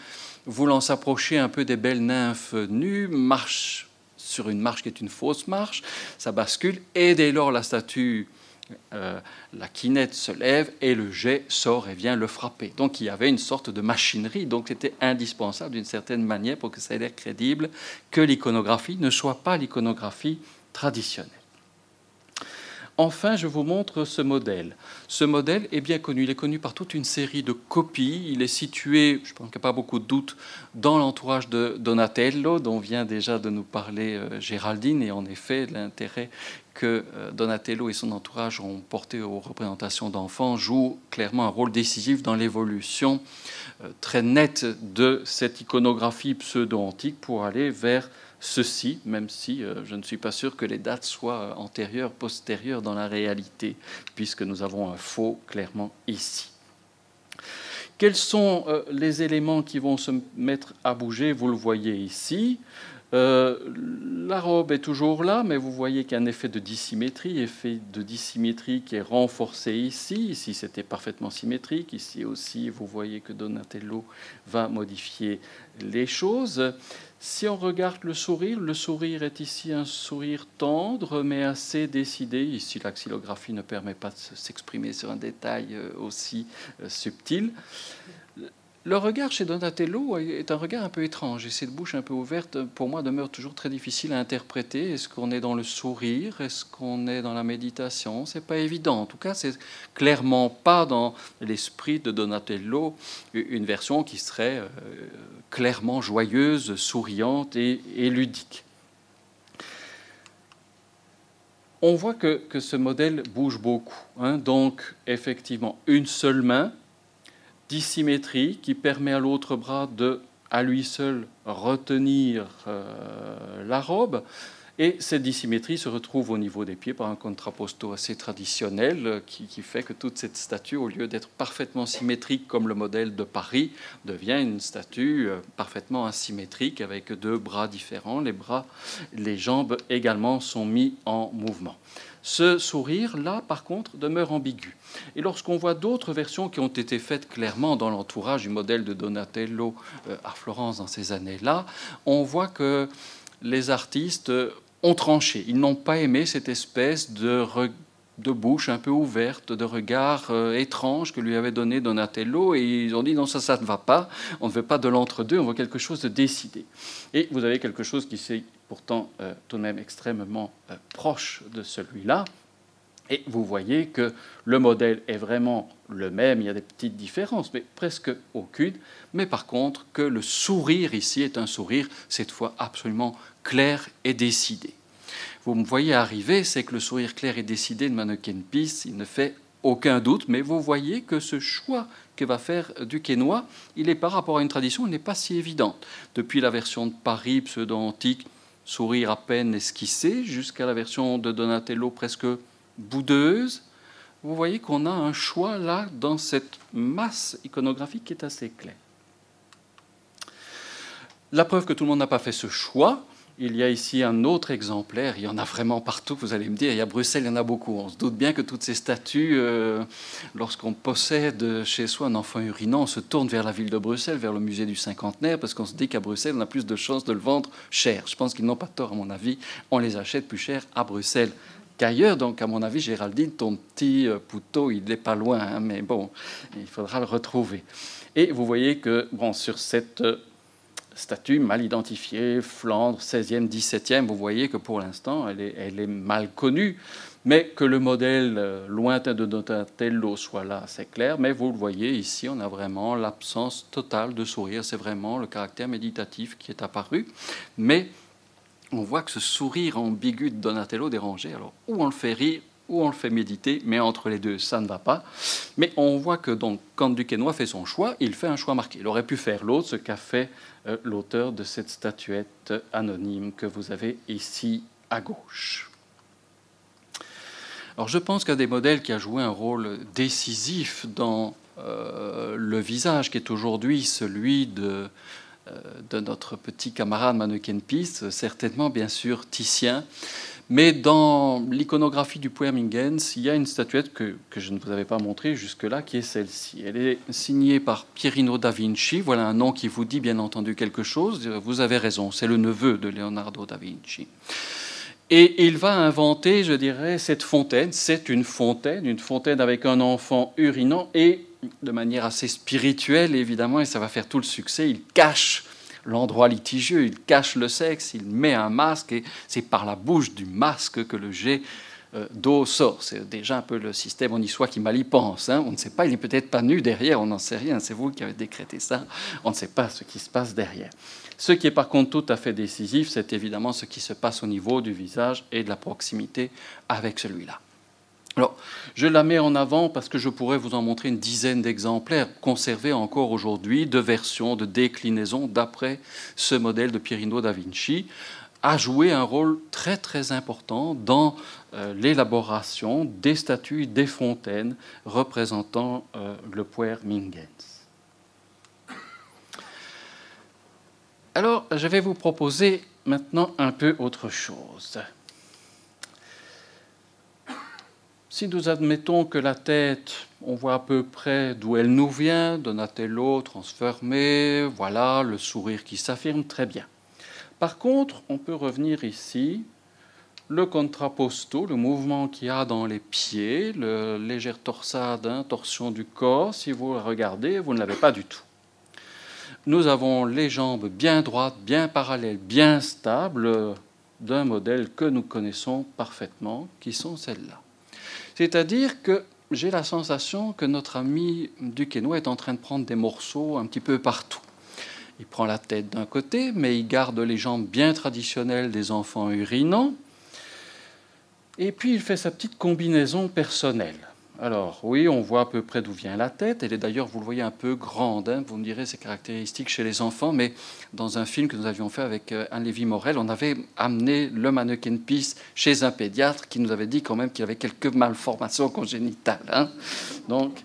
voulant s'approcher un peu des belles nymphes nues, marche sur une marche qui est une fausse marche, ça bascule, et dès lors la statue, euh, la quinette se lève et le jet sort et vient le frapper. Donc il y avait une sorte de machinerie, donc c'était indispensable d'une certaine manière pour que ça ait l'air crédible que l'iconographie ne soit pas l'iconographie traditionnelle. Enfin, je vous montre ce modèle. Ce modèle est bien connu. Il est connu par toute une série de copies. Il est situé, je pense qu'il n'y a pas beaucoup de doutes, dans l'entourage de Donatello, dont vient déjà de nous parler euh, Géraldine. Et en effet, l'intérêt que euh, Donatello et son entourage ont porté aux représentations d'enfants joue clairement un rôle décisif dans l'évolution euh, très nette de cette iconographie pseudo-antique pour aller vers ceci, même si euh, je ne suis pas sûr que les dates soient antérieures, postérieures dans la réalité, puisque nous avons un faux clairement ici. Quels sont euh, les éléments qui vont se mettre à bouger? Vous le voyez ici. Euh, la robe est toujours là, mais vous voyez qu'il y a un effet de dissymétrie, effet de dissymétrie qui est renforcé ici. Ici, c'était parfaitement symétrique. Ici aussi, vous voyez que Donatello va modifier les choses. Si on regarde le sourire, le sourire est ici un sourire tendre mais assez décidé. Ici, la xylographie ne permet pas de s'exprimer sur un détail euh, aussi euh, subtil. Le regard chez Donatello est un regard un peu étrange et cette bouche un peu ouverte, pour moi, demeure toujours très difficile à interpréter. Est-ce qu'on est dans le sourire? Est-ce qu'on est dans la méditation? C'est pas évident. En tout cas, c'est clairement pas dans l'esprit de Donatello une version qui serait euh, clairement joyeuse, souriante et, ludique. On voit que, ce modèle bouge beaucoup. Hein. Donc, effectivement, une seule main dissymétrie qui permet à l'autre bras de, à lui seul, retenir euh, la robe. Et cette dissymétrie se retrouve au niveau des pieds par un contrapposto assez traditionnel euh, qui, fait que toute cette statue, au lieu d'être parfaitement symétrique comme le modèle de Paris, devient une statue euh, parfaitement asymétrique avec deux bras différents. Les bras, les jambes également sont mis en mouvement. Ce sourire-là, par contre, demeure ambigu. Et lorsqu'on voit d'autres versions qui ont été faites clairement dans l'entourage du modèle de Donatello euh, à Florence dans ces années-là, on voit que les artistes ont tranché. Ils n'ont pas aimé cette espèce de, bouche un peu ouverte, de regard euh, étrange que lui avait donné Donatello, et ils ont dit non, ça, ça ne va pas, on ne veut pas de l'entre-deux, on veut quelque chose de décidé. Et vous avez quelque chose qui s'est pourtant euh, tout de même extrêmement euh, proche de celui-là. Et vous voyez que le modèle est vraiment le même, il y a des petites différences, mais presque aucune. Mais par contre, que le sourire ici est un sourire, cette fois absolument clair et décidé. Vous me voyez arriver, c'est que le sourire clair et décidé de Mannequin Peace, il ne fait aucun doute, mais vous voyez que ce choix que va faire Duquesnoy, il est par rapport à une tradition, il n'est pas si évidente. Depuis la version de Paris pseudo-antique, sourire à peine esquissé, jusqu'à la version de Donatello presque boudeuse, vous voyez qu'on a un choix là dans cette masse iconographique qui est assez clair. La preuve que tout le monde n'a pas fait ce choix, il y a ici un autre exemplaire, il y en a vraiment partout, vous allez me dire, il y a Bruxelles, il y en a beaucoup. On se doute bien que toutes ces statues, euh, lorsqu'on possède chez soi un enfant urinant, on se tourne vers la ville de Bruxelles, vers le musée du cinquantenaire, parce qu'on se dit qu'à Bruxelles, on a plus de chances de le vendre cher. Je pense qu'ils n'ont pas tort, à mon avis, on les achète plus cher à Bruxelles qu'ailleurs. Donc, à mon avis, Géraldine, ton petit euh, poutot, il n'est pas loin, hein, mais bon, il faudra le retrouver. Et vous voyez que, bon, sur cette euh, statue mal identifiée, Flandre, 16e, 17e, vous voyez que pour l'instant, elle est, mal connue, mais que le modèle euh, lointain de Donatello soit là, c'est clair, mais vous le voyez ici, on a vraiment l'absence totale de sourire, c'est vraiment le caractère méditatif qui est apparu, mais on voit que ce sourire ambigu de Donatello dérangeait, alors où on le fait rire, ou on le fait méditer, mais entre les deux, ça ne va pas. Mais on voit que donc, quand Duquesnoy fait son choix, il fait un choix marqué. Il aurait pu faire l'autre, ce qu'a fait euh, l'auteur de cette statuette anonyme que vous avez ici à gauche. Alors je pense qu'un des modèles qui a joué un rôle décisif dans euh, le visage, qui est aujourd'hui celui de, euh, de notre petit camarade Mannequin Peace, certainement bien sûr Titien, mais dans l'iconographie du poème Ingens, il y a une statuette que, je ne vous avais pas montrée jusque-là, qui est celle-ci. Elle est signée par Pierino da Vinci. Voilà un nom qui vous dit bien entendu quelque chose. Vous avez raison, c'est le neveu de Leonardo da Vinci. Et il va inventer, je dirais, cette fontaine. C'est une fontaine, une fontaine avec un enfant urinant et de manière assez spirituelle, évidemment, et ça va faire tout le succès. Il cache l'endroit litigieux, il cache le sexe, il met un masque et c'est par la bouche du masque que le jet euh, d'eau sort. C'est déjà un peu le système soit qui mal y pense. Hein. On ne sait pas, il n'est peut-être pas nu derrière, on n'en sait rien. C'est vous qui avez décrété ça. On ne sait pas ce qui se passe derrière. Ce qui est par contre tout à fait décisif, c'est évidemment ce qui se passe au niveau du visage et de la proximité avec celui-là. Alors, je la mets en avant parce que je pourrais vous en montrer une dizaine d'exemplaires conservés encore aujourd'hui, de versions, de déclinaisons d'après ce modèle de Pierino da Vinci, a joué un rôle très très important dans euh, l'élaboration des statues des fontaines représentant euh, le puer Mingens. Alors, je vais vous proposer maintenant un peu autre chose. Si nous admettons que la tête, on voit à peu près d'où elle nous vient, Donatello transformé, voilà le sourire qui s'affirme très bien. Par contre, on peut revenir ici, le contrapposto, le mouvement qu'il y a dans les pieds, la légère torsade, hein, torsion du corps, si vous regardez, vous ne l'avez pas du tout. Nous avons les jambes bien droites, bien parallèles, bien stables d'un modèle que nous connaissons parfaitement, qui sont celles-là. C'est-à-dire que j'ai la sensation que notre ami Duquesnoy est en train de prendre des morceaux un petit peu partout. Il prend la tête d'un côté, mais il garde les jambes bien traditionnelles des enfants urinants. Et puis il fait sa petite combinaison personnelle. Alors oui, on voit à peu près d'où vient la tête. Elle est d'ailleurs, vous le voyez, un peu grande. Hein. Vous me direz, c'est caractéristique chez les enfants. Mais dans un film que nous avions fait avec euh, Anne Lévy Morel, on avait amené le mannequin Peace chez un pédiatre qui nous avait dit quand même qu'il avait quelques malformations congénitales. Hein. Donc,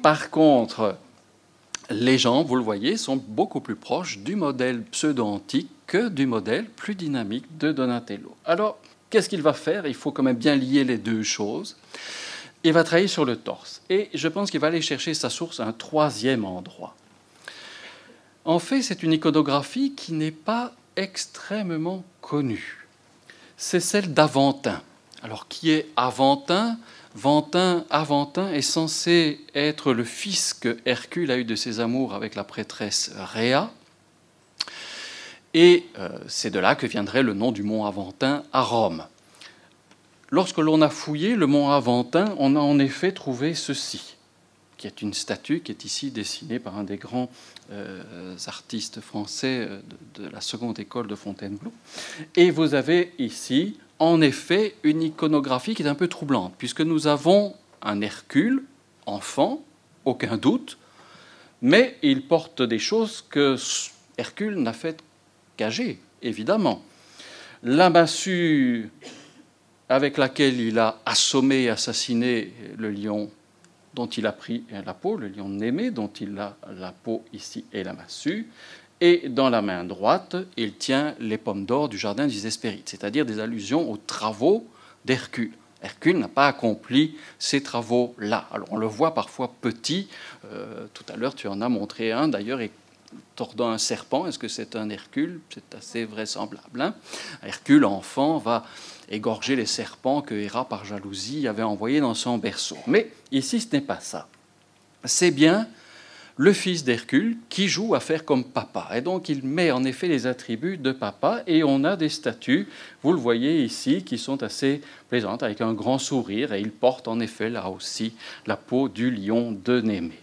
par contre, les jambes, vous le voyez, sont beaucoup plus proches du modèle pseudo-antique que du modèle plus dynamique de Donatello. Alors, qu'est-ce qu'il va faire? Il faut quand même bien lier les deux choses il va travailler sur le torse. Et je pense qu'il va aller chercher sa source à un troisième endroit. En fait, c'est une iconographie qui n'est pas extrêmement connue. C'est celle d'Aventin. Alors, qui est Aventin? Ventin, Aventin est censé être le fils que Hercule a eu de ses amours avec la prêtresse Rhea. Et euh, c'est de là que viendrait le nom du mont Aventin à Rome. Lorsque l'on a fouillé le mont Aventin, on a en effet trouvé ceci, qui est une statue qui est ici dessinée par un des grands euh, artistes français euh, de, la seconde école de Fontainebleau. Et vous avez ici, en effet, une iconographie qui est un peu troublante, puisque nous avons un Hercule, enfant, aucun doute, Mais il porte des choses que Hercule n'a fait qu'ager, évidemment. La avec laquelle il a assommé et assassiné le lion dont il a pris la peau, le lion Némé, dont il a la peau ici et la massue, et dans la main droite, il tient les pommes d'or du jardin des Hespérides, c'est-à-dire des allusions aux travaux d'Hercule. Hercule n'a pas accompli ces travaux-là. Alors on le voit parfois petit. Euh, tout à l'heure, tu en as montré un d'ailleurs, et tordant un serpent. Est-ce que c'est un Hercule? C'est assez vraisemblable. Hein Hercule, enfant, va égorger les serpents que Héra, par jalousie, avait envoyés dans son berceau. Mais ici, ce n'est pas ça. C'est bien le fils d'Hercule qui joue à faire comme papa. Et donc il met en effet les attributs de papa et on a des statues, vous le voyez ici, qui sont assez plaisantes, avec un grand sourire et il porte en effet là aussi la peau du lion de Némée.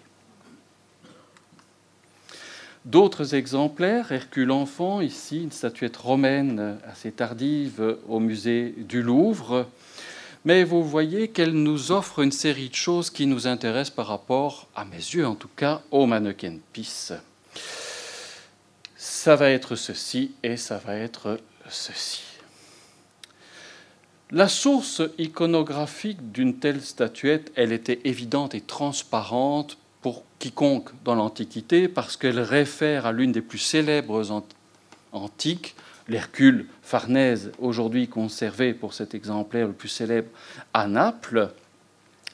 D'autres exemplaires, Hercule enfant, ici une statuette romaine assez tardive au musée du Louvre, mais vous voyez qu'elle nous offre une série de choses qui nous intéressent par rapport, à mes yeux en tout cas, au mannequin Peace. Ça va être ceci et ça va être ceci. La source iconographique d'une telle statuette, elle était évidente et transparente pour quiconque dans l'Antiquité parce qu'elle réfère à l'une des plus célèbres antiques, l'Hercule Farnèse, aujourd'hui conservé pour cet exemplaire le plus célèbre à Naples,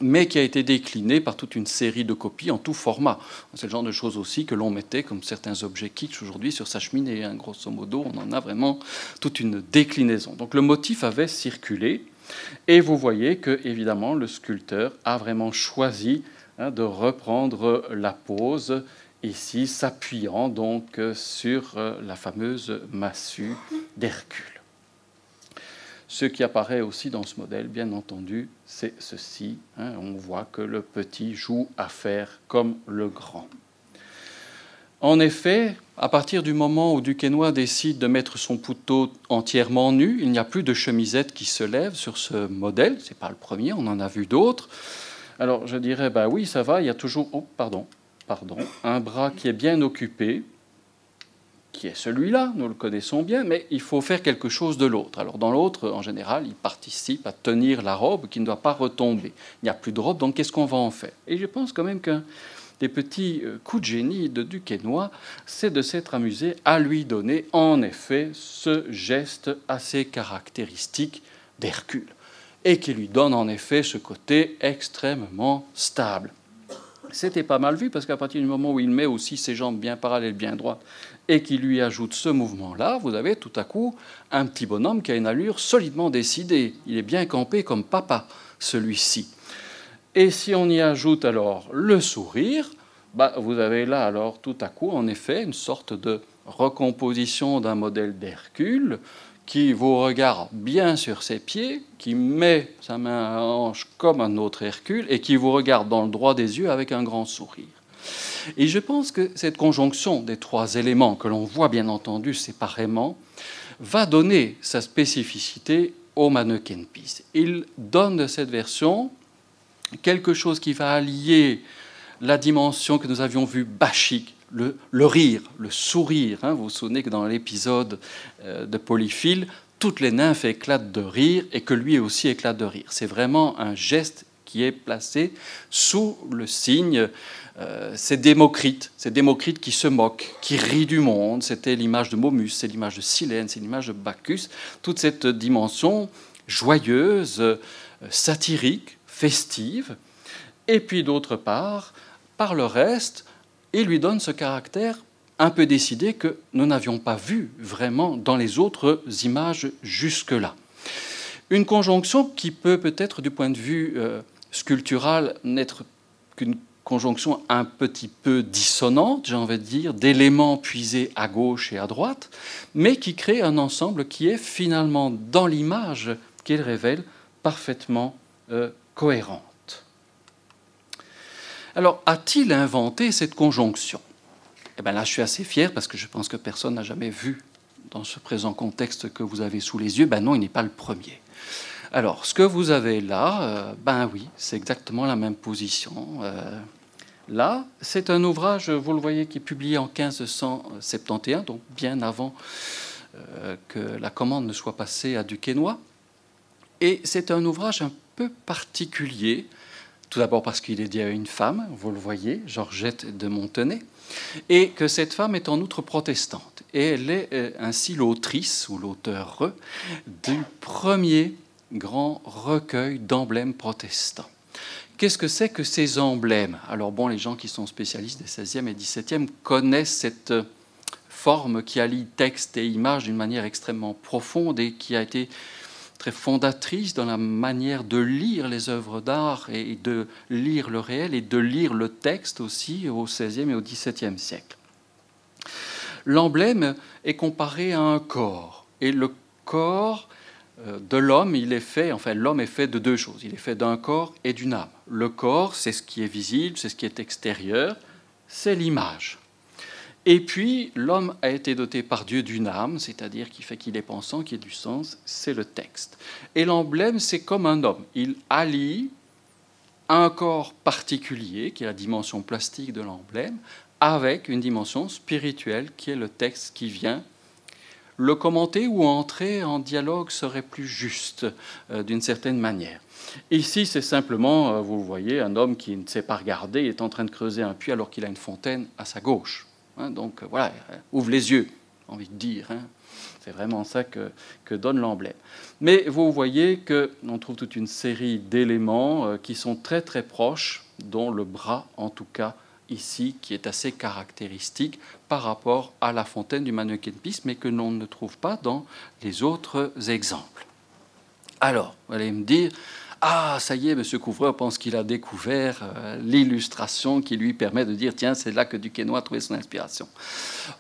mais qui a été décliné par toute une série de copies en tout format. C'est le genre de choses aussi que l'on mettait comme certains objets kitsch aujourd'hui sur sa cheminée. Hein. Grosso modo, on en a vraiment toute une déclinaison. Donc le motif avait circulé, et vous voyez que, évidemment, le sculpteur a vraiment choisi hein, de reprendre la pose ici s'appuyant donc sur euh, la fameuse massue d'Hercule. Ce qui apparaît aussi dans ce modèle, bien entendu, c'est ceci. Hein. on voit que le petit joue à faire comme le grand. En effet, à partir du moment où Duquesnoy décide de mettre son couteau entièrement nu, il n'y a plus de chemisette qui se lève sur ce modèle. Ce n'est pas le premier, on en a vu d'autres. Alors je dirais, bah oui, ça va, il y a toujours. Oh, pardon, pardon, un bras qui est bien occupé, qui est celui-là, nous le connaissons bien, mais il faut faire quelque chose de l'autre. Alors dans l'autre, en général, il participe à tenir la robe qui ne doit pas retomber. Il n'y a plus de robe, donc qu'est-ce qu'on va en faire? Et je pense quand même qu'un des petits euh, coups de génie de Duquesnoy, c'est de s'être amusé à lui donner en effet ce geste assez caractéristique d'Hercule, et qui lui donne en effet ce côté extrêmement stable c'était pas mal vu parce qu'à partir du moment où il met aussi ses jambes bien parallèles, bien droites, et qu'il lui ajoute ce mouvement-là, vous avez tout à coup un petit bonhomme qui a une allure solidement décidée. Il est bien campé comme papa, celui-ci. Et si on y ajoute alors le sourire, bah, vous avez là alors tout à coup en effet une sorte de recomposition d'un modèle d'Hercule qui vous regarde bien sur ses pieds, qui met sa main à hanche comme un autre Hercule et qui vous regarde dans le droit des yeux avec un grand sourire. Et je pense que cette conjonction des trois éléments que l'on voit bien entendu séparément va donner sa spécificité au mannequin piece. Il donne de cette version quelque chose qui va allier la dimension que nous avions vue bachique le, rire, le sourire. Hein. Vous vous souvenez que dans l'épisode euh, de Polyphile, toutes les nymphes éclatent de rire et que lui aussi éclate de rire. C'est vraiment un geste qui est placé sous le signe. Euh, c'est Démocrite, c'est Démocrite qui se moque, qui rit du monde. C'était l'image de Momus, c'est l'image de Silène, c'est l'image de Bacchus. Toute cette dimension joyeuse, euh, satirique, festive. Et puis d'autre part, par le reste, il lui donne ce caractère un peu décidé que nous n'avions pas vu vraiment dans les autres images jusque-là. Une conjonction qui peut peut-être du point de vue euh, sculptural n'être qu'une conjonction un petit peu dissonante, j'ai envie de dire, d'éléments puisés à gauche et à droite, mais qui crée un ensemble qui est finalement dans l'image qu'il révèle parfaitement euh, cohérent. Alors, a-t-il inventé cette conjonction? Eh bien là, je suis assez fier parce que je pense que personne n'a jamais vu dans ce présent contexte que vous avez sous les yeux. Ben non, il n'est pas le premier. Alors, ce que vous avez là, euh, ben oui, c'est exactement la même position. Euh, là, c'est un ouvrage, vous le voyez, qui est publié en 1571, donc bien avant euh, que la commande ne soit passée à Duquesnoy. Et c'est un ouvrage un peu particulier, tout d'abord parce qu'il est dédié à une femme, vous le voyez, Georgette de Montenay, et que cette femme est en outre protestante. Et elle est euh, ainsi l'autrice ou l'auteur du premier grand recueil d'emblèmes protestants. Qu'est-ce que c'est que ces emblèmes? Alors bon, les gens qui sont spécialistes des 16e et 17e connaissent cette forme qui allie texte et image d'une manière extrêmement profonde et qui a été fondatrice dans la manière de lire les œuvres d'art et de lire le réel et de lire le texte aussi au XVIe et au XVIIe siècle. L'emblème est comparé à un corps et le corps euh, de l'homme, il est fait, enfin l'homme est fait de deux choses. Il est fait d'un corps et d'une âme. Le corps, c'est ce qui est visible, c'est ce qui est extérieur, c'est l'image. Et puis, l'homme a été doté par Dieu d'une âme, c'est-à-dire qui fait qu'il est pensant, qui a du sens, c'est le texte. Et l'emblème, c'est comme un homme. Il allie un corps particulier, qui est la dimension plastique de l'emblème, avec une dimension spirituelle, qui est le texte qui vient le commenter ou entrer en dialogue serait plus juste euh, d'une certaine manière. Ici, c'est simplement, euh, vous voyez, un homme qui ne sait pas regarder est en train de creuser un puits alors qu'il a une fontaine à sa gauche. Hein. donc euh, voilà, ouvre les yeux, envie de dire. Hein. C'est vraiment ça que, donne l'emblème. Mais vous voyez qu'on trouve toute une série d'éléments qui sont très très proches, dont le bras en tout cas ici qui est assez caractéristique par rapport à la fontaine du mannequin Peace, mais que l'on ne trouve pas dans les autres exemples. Alors, vous allez me dire, ah, ça y est, M. Couvreur pense qu'il a découvert euh, l'illustration qui lui permet de dire, tiens, c'est là que Duquesnoy a trouvé son inspiration.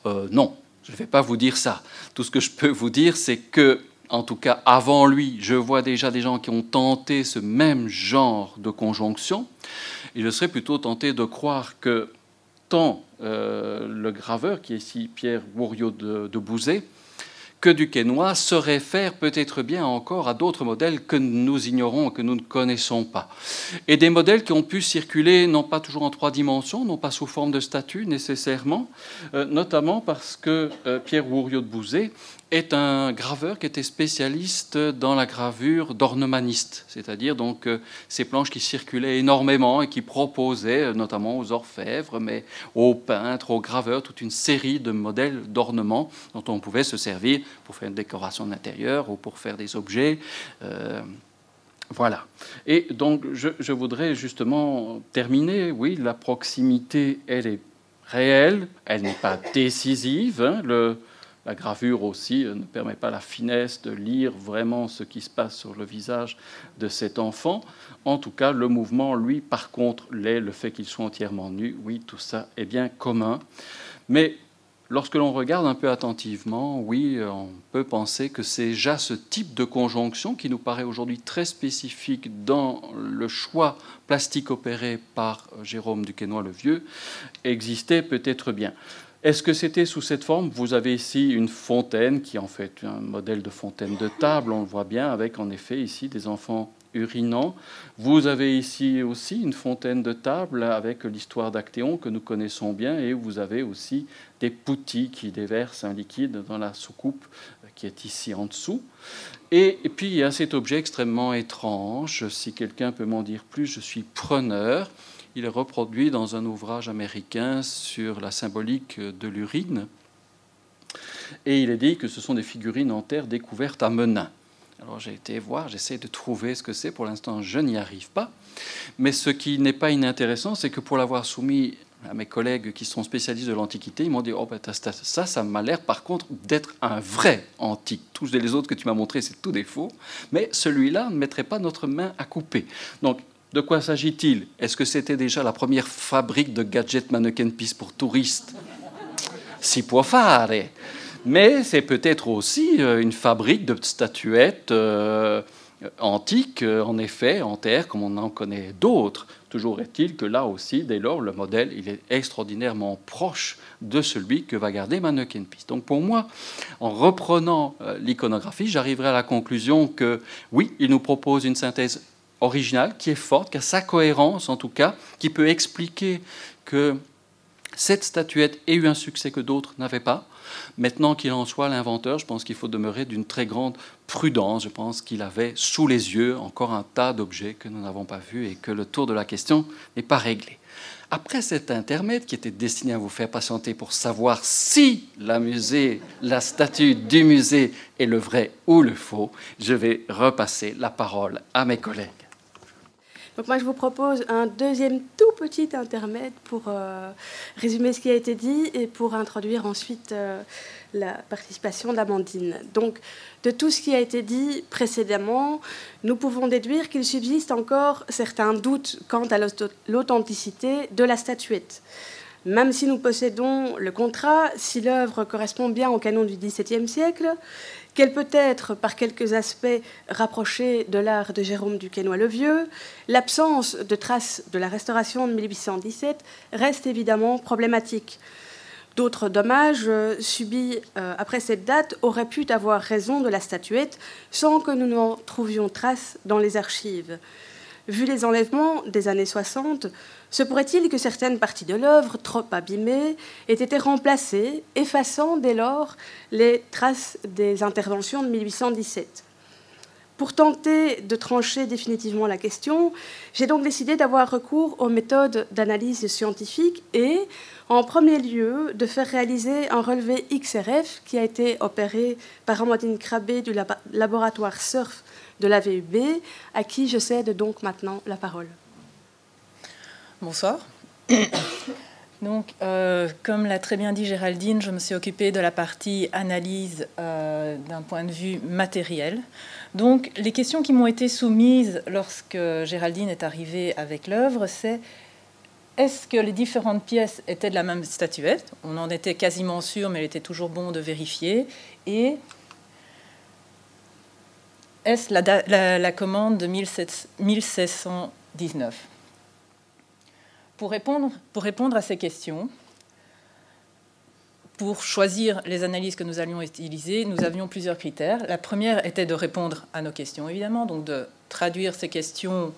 Euh, non, je ne vais pas vous dire ça. Tout ce que je peux vous dire, c'est que, en tout cas, avant lui, je vois déjà des gens qui ont tenté ce même genre de conjonction. Et je serais plutôt tenté de croire que tant euh, le graveur, qui est ici Pierre Bourriot de, de Bouzet, que Duquesnoy se réfère peut-être bien encore à d'autres modèles que nous ignorons, que nous ne connaissons pas. Et des modèles qui ont pu circuler non pas toujours en trois dimensions, non pas sous forme de statue nécessairement, euh, notamment parce que euh, Pierre Bourriot de Bouzet est un graveur qui était spécialiste dans la gravure d'ornemaniste, c'est-à-dire donc euh, ces planches qui circulaient énormément et qui proposaient, euh, notamment aux orfèvres, mais aux peintres, aux graveurs, toute une série de modèles d'ornements dont on pouvait se servir pour faire une décoration d'intérieur ou pour faire des objets. Euh, voilà. Et donc, je, voudrais justement terminer. Oui, la proximité, elle est réelle, elle n'est pas décisive. Hein. La gravure aussi euh, ne permet pas la finesse de lire vraiment ce qui se passe sur le visage de cet enfant. En tout cas, le mouvement, lui, par contre, l'est, le fait qu'il soit entièrement nu, oui, tout ça est bien commun. Mais lorsque l'on regarde un peu attentivement, oui, on peut penser que c'est déjà ce type de conjonction qui nous paraît aujourd'hui très spécifique dans le choix plastique opéré par Jérôme Duquesnoy le Vieux, existait peut-être bien. Est-ce que c'était sous cette forme? Vous avez ici une fontaine qui est en fait un modèle de fontaine de table, on le voit bien, avec en effet ici des enfants urinant. Vous avez ici aussi une fontaine de table avec l'histoire d'Actéon que nous connaissons bien, et vous avez aussi des poutis qui déversent un liquide dans la soucoupe qui est ici en dessous. Et, et puis il y a cet objet extrêmement étrange. Si quelqu'un peut m'en dire plus, je suis preneur. Il est reproduit dans un ouvrage américain sur la symbolique de l'urine. Et il est dit que ce sont des figurines en terre découvertes à Menin. Alors j'ai été voir, j'essaie de trouver ce que c'est. Pour l'instant, je n'y arrive pas. Mais ce qui n'est pas inintéressant, c'est que pour l'avoir soumis à mes collègues qui sont spécialistes de l'Antiquité, ils m'ont dit Oh, ben, ça, ça m'a l'air par contre d'être un vrai antique. Tous les autres que tu m'as montrés, c'est tout des faux. Mais celui-là ne mettrait pas notre main à couper. Donc de quoi s'agit-il? Est-ce que c'était déjà la première fabrique de gadgets mannequin piece pour touristes? Si può fare. Mais c'est peut-être aussi euh, une fabrique de statuettes euh, antiques, euh, en effet, en terre, comme on en connaît d'autres. Toujours est-il que là aussi, dès lors, le modèle il est extraordinairement proche de celui que va garder Mannequin Peace. Donc pour moi, en reprenant l'iconographie, j'arriverai à la conclusion que oui, il nous propose une synthèse originale, qui est forte, qui a sa cohérence en tout cas, qui peut expliquer que cette statuette ait eu un succès que d'autres n'avaient pas. Maintenant qu'il en soit l'inventeur, je pense qu'il faut demeurer d'une très grande prudence. Je pense qu'il avait sous les yeux encore un tas d'objets que nous n'avons pas vus et que le tour de la question n'est pas réglé. Après cet intermède qui était destiné à vous faire patienter pour savoir si la, statue du musée est le vrai ou le faux, je vais repasser la parole à mes collègues. Donc moi, je vous propose un deuxième tout petit intermède pour euh, résumer ce qui a été dit et pour introduire ensuite euh, la participation d'Amandine. Donc, de tout ce qui a été dit précédemment, nous pouvons déduire qu'il subsiste encore certains doutes quant à l'authenticité de la statuette. Même si nous possédons le contrat, si l'œuvre correspond bien au canon du XVIIe siècle, qu'elle peut être, par quelques aspects, rapprochée de l'art de Jérôme Duquesnoy le Vieux, l'absence de traces de la restauration de 1817 reste évidemment problématique. D'autres dommages euh, subis euh, après cette date auraient pu avoir raison de la statuette sans que nous n'en trouvions trace dans les archives. Vu les enlèvements des années 60, se pourrait-il que certaines parties de l'œuvre, trop abîmées, aient été remplacées, effaçant dès lors les traces des interventions de 1817 Pour tenter de trancher définitivement la question, j'ai donc décidé d'avoir recours aux méthodes d'analyse scientifique et, en premier lieu, de faire réaliser un relevé XRF qui a été opéré par Amandine Crabé du laboratoire SURF de la VUB, à qui je cède donc maintenant la parole. Bonsoir. Donc, euh, comme l'a très bien dit Géraldine, je me suis occupée de la partie analyse euh, d'un point de vue matériel. Donc, les questions qui m'ont été soumises lorsque Géraldine est arrivée avec l'œuvre, c'est est-ce que les différentes pièces étaient de la même statuette? On en était quasiment sûr, mais il était toujours bon de vérifier. Et est-ce la, commande de 1619 pour répondre, pour répondre à ces questions, pour choisir les analyses que nous allions utiliser, nous avions plusieurs critères. La première était de répondre à nos questions, évidemment, donc de traduire ces questions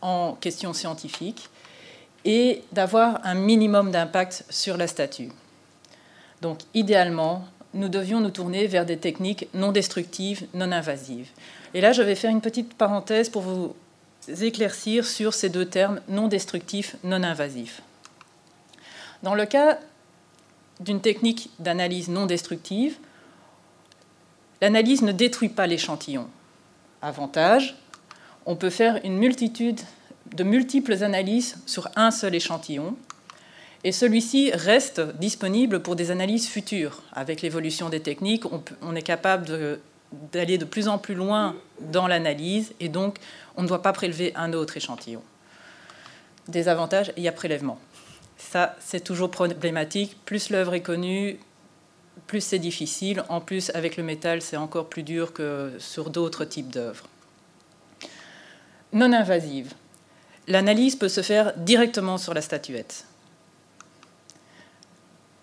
en questions scientifiques et d'avoir un minimum d'impact sur la statue. Donc, idéalement, nous devions nous tourner vers des techniques non destructives, non invasives. Et là, je vais faire une petite parenthèse pour vous éclaircir sur ces deux termes non destructifs, non invasifs. Dans le cas d'une technique d'analyse non destructive, l'analyse ne détruit pas l'échantillon. Avantage, on peut faire une multitude de multiples analyses sur un seul échantillon, et celui-ci reste disponible pour des analyses futures. Avec l'évolution des techniques, on, est capable d'aller de, plus en plus loin dans l'analyse et donc on ne doit pas prélever un autre échantillon. Des avantages, il y a prélèvement. Ça, c'est toujours problématique. Plus l'œuvre est connue, plus c'est difficile. En plus, avec le métal, c'est encore plus dur que sur d'autres types d'œuvres. Non invasive. L'analyse peut se faire directement sur la statuette.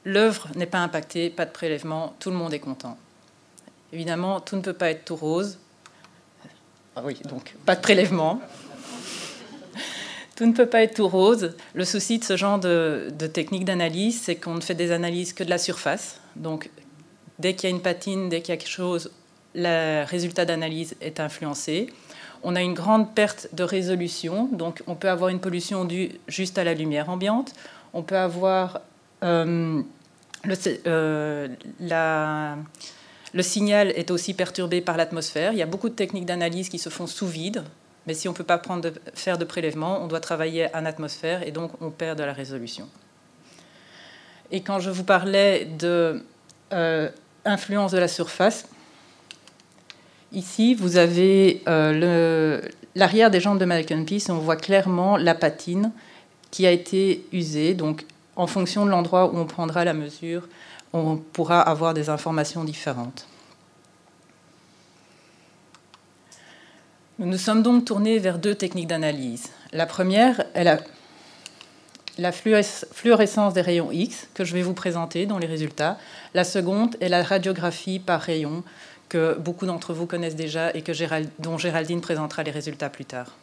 L'œuvre n'est pas impactée, pas de prélèvement, tout le monde est content. Évidemment, tout ne peut pas être tout rose. Ah oui, donc pas de prélèvement. tout ne peut pas être tout rose. Le souci de ce genre de, technique d'analyse, c'est qu'on ne fait des analyses que de la surface. Donc, dès qu'il y a une patine, dès qu'il y a quelque chose, le résultat d'analyse est influencé. On a une grande perte de résolution, donc on peut avoir une pollution due juste à la lumière ambiante. On peut avoir euh, le, euh, le, signal est aussi perturbé par l'atmosphère. Il y a beaucoup de techniques d'analyse qui se font sous vide, mais si on ne peut pas faire de prélèvement, on doit travailler en atmosphère et donc on perd de la résolution. Et quand je vous parlais de euh, influence de la surface, ici vous avez l'arrière des jambes de Malcolm Peace on voit clairement la patine qui a été usée. Donc en fonction de l'endroit où on prendra la mesure, on pourra avoir des informations différentes. Nous nous sommes donc tournés vers deux techniques d'analyse. La première est la, fluorescence des rayons X, que je vais vous présenter dans les résultats. La seconde est la radiographie par rayon, que beaucoup d'entre vous connaissent déjà et que dont Géraldine présentera les résultats plus tard.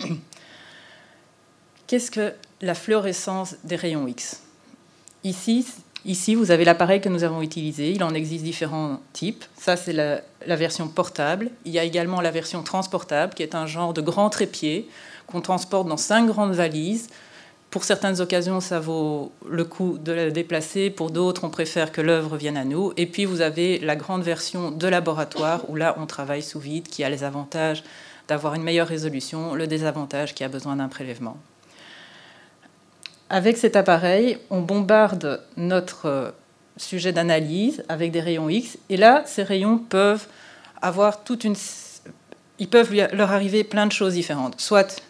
Qu'est-ce que la fluorescence des rayons X Ici, ici, vous avez l'appareil que nous avons utilisé. Il en existe différents types. Ça, c'est la, version portable. Il y a également la version transportable, qui est un genre de grand trépied qu'on transporte dans cinq grandes valises pour certaines occasions, ça vaut le coup de la déplacer. Pour d'autres, on préfère que l'œuvre vienne à nous. Et puis, vous avez la grande version de laboratoire, où là, on travaille sous vide, qui a les avantages d'avoir une meilleure résolution, le désavantage qui a besoin d'un prélèvement. Avec cet appareil, on bombarde notre sujet d'analyse avec des rayons X. Et là, ces rayons peuvent avoir toute une... Ils peuvent leur arriver plein de choses différentes. Soit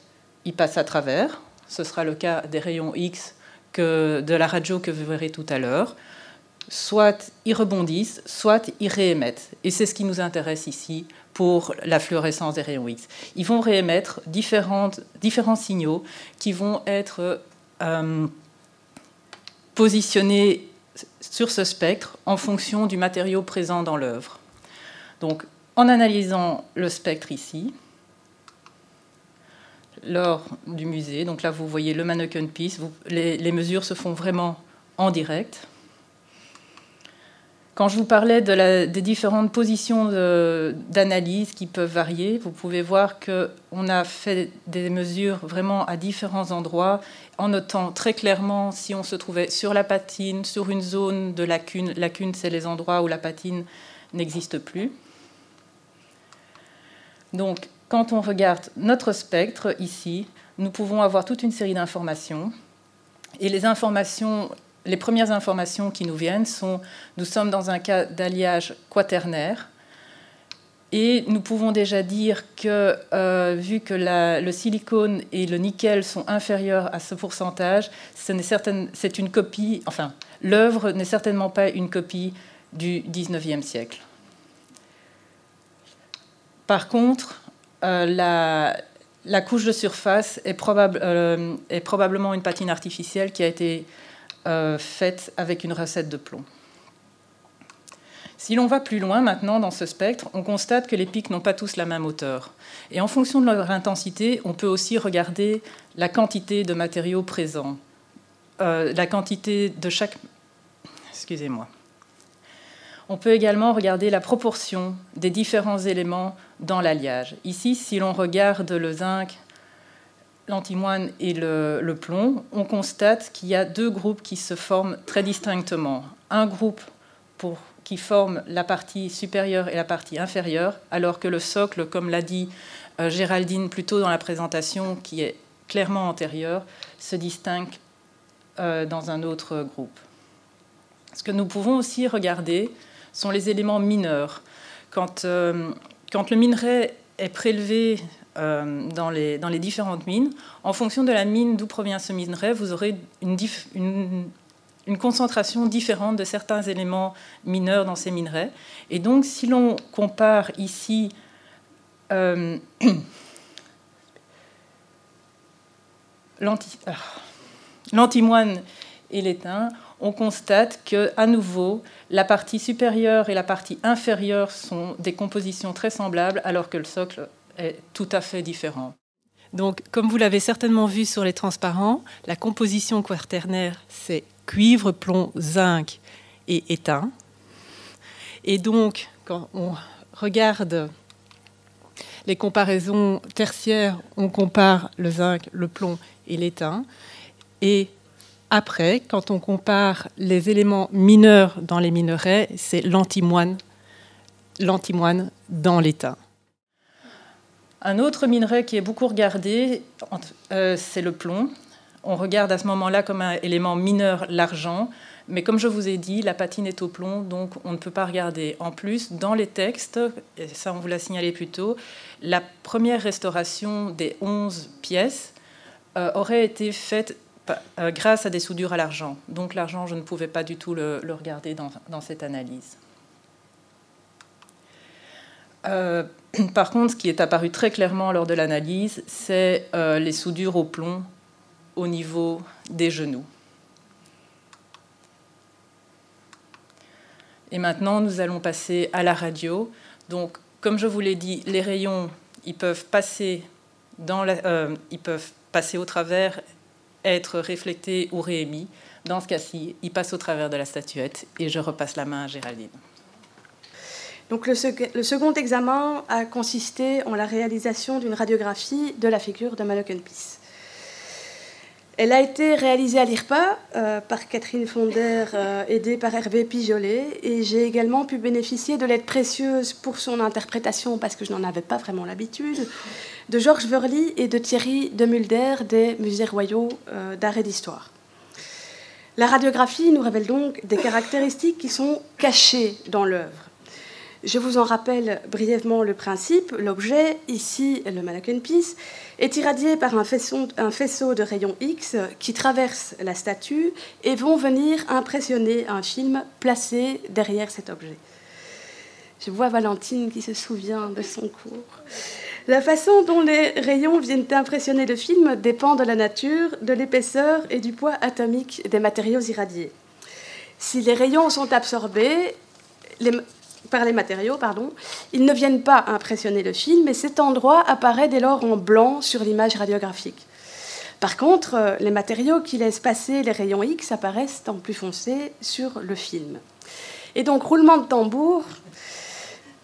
ils passent à travers, ce sera le cas des rayons X que de la radio que vous verrez tout à l'heure. Soit ils rebondissent, soit ils réémettent. Et c'est ce qui nous intéresse ici pour la fluorescence des rayons X. Ils vont réémettre différents signaux qui vont être euh, positionnés sur ce spectre en fonction du matériau présent dans l'œuvre. Donc, en analysant le spectre ici, lors du musée. Donc là, vous voyez le mannequin piece. les, mesures se font vraiment en direct. Quand je vous parlais des différentes positions d'analyse qui peuvent varier, vous pouvez voir qu'on a fait des mesures vraiment à différents endroits, en notant très clairement si on se trouvait sur la patine, sur une zone de lacune. Lacune, c'est les endroits où la patine n'existe plus. Donc, quand on regarde notre spectre ici, nous pouvons avoir toute une série d'informations. Et les informations, les premières informations qui nous viennent sont nous sommes dans un cas d'alliage quaternaire. Et nous pouvons déjà dire que, euh, vu que le silicone et le nickel sont inférieurs à ce pourcentage, c'est une copie, enfin, l'œuvre n'est certainement pas une copie du 19e siècle. Par contre, euh, la, couche de surface euh, est, probablement une patine artificielle qui a été euh, faite avec une recette de plomb. Si l'on va plus loin maintenant dans ce spectre, on constate que les pics n'ont pas tous la même hauteur. Et en fonction de leur intensité, on peut aussi regarder la quantité de matériaux présents, la quantité de chaque... Excusez-moi. On peut également regarder la proportion des différents éléments dans l'alliage. Ici, si l'on regarde le zinc, l'antimoine et le, plomb, on constate qu'il y a deux groupes qui se forment très distinctement. Un groupe qui forme la partie supérieure et la partie inférieure, alors que le socle, comme l'a dit euh, Géraldine plus tôt dans la présentation, qui est clairement antérieur, se distingue euh, dans un autre groupe. Ce que nous pouvons aussi regarder, sont les éléments mineurs. Quand, euh, le minerai est prélevé dans, les, dans les différentes mines, en fonction de la mine d'où provient ce minerai, vous aurez une, concentration différente de certains éléments mineurs dans ces minerais. Et donc, si l'on compare ici euh, ah, l'antimoine et l'étain, on constate que, à nouveau, la partie supérieure et la partie inférieure sont des compositions très semblables, alors que le socle est tout à fait différent. Donc, comme vous l'avez certainement vu sur les transparents, la composition quaternaire, c'est cuivre, plomb, zinc et étain. Et donc, quand on regarde les comparaisons tertiaires, on compare le zinc, le plomb et l'étain. Et après, quand on compare les éléments mineurs dans les minerais, c'est l'antimoine, l'antimoine dans l'étain. Un autre minerai qui est beaucoup regardé, euh, c'est le plomb. On regarde à ce moment-là comme un élément mineur l'argent, mais comme je vous ai dit, la patine est au plomb, donc on ne peut pas regarder. En plus, dans les textes, et ça on vous l'a signalé plus tôt, la première restauration des 11 pièces euh, aurait été faite euh, grâce à des soudures à l'argent. Donc l'argent, je ne pouvais pas du tout le, regarder dans, cette analyse. Euh, par contre, ce qui est apparu très clairement lors de l'analyse, c'est euh, les soudures au plomb au niveau des genoux. Et maintenant, nous allons passer à la radio. Donc, comme je vous l'ai dit, les rayons, ils peuvent passer Dans ils peuvent passer au travers, être réfléchés ou réémis. Dans ce cas-ci, ils passent au travers de la statuette et je repasse la main à Géraldine. Donc le, second examen a consisté en la réalisation d'une radiographie de la figure de Peace. Elle a été réalisée à l'IRPA euh, par Catherine Fonder, euh, aidée par Hervé Pijolet, et j'ai également pu bénéficier de l'aide précieuse pour son interprétation, parce que je n'en avais pas vraiment l'habitude, de Georges Verly et de Thierry de Mulder des Musées royaux euh, d'art et d'histoire. La radiographie nous révèle donc des caractéristiques qui sont cachées dans l'œuvre. Je vous en rappelle brièvement le principe. L'objet, ici le mannequin piece, est irradié par un faisceau, de rayons X qui traversent la statue et vont venir impressionner un film placé derrière cet objet. Je vois Valentine qui se souvient de son cours. La façon dont les rayons viennent impressionner le film dépend de la nature, de l'épaisseur et du poids atomique des matériaux irradiés. Si les rayons sont absorbés, les, par les matériaux, pardon, ils ne viennent pas impressionner le film, et cet endroit apparaît dès lors en blanc sur l'image radiographique. Par contre, euh, les matériaux qui laissent passer les rayons X apparaissent en plus foncé sur le film. Et donc, roulement de tambour,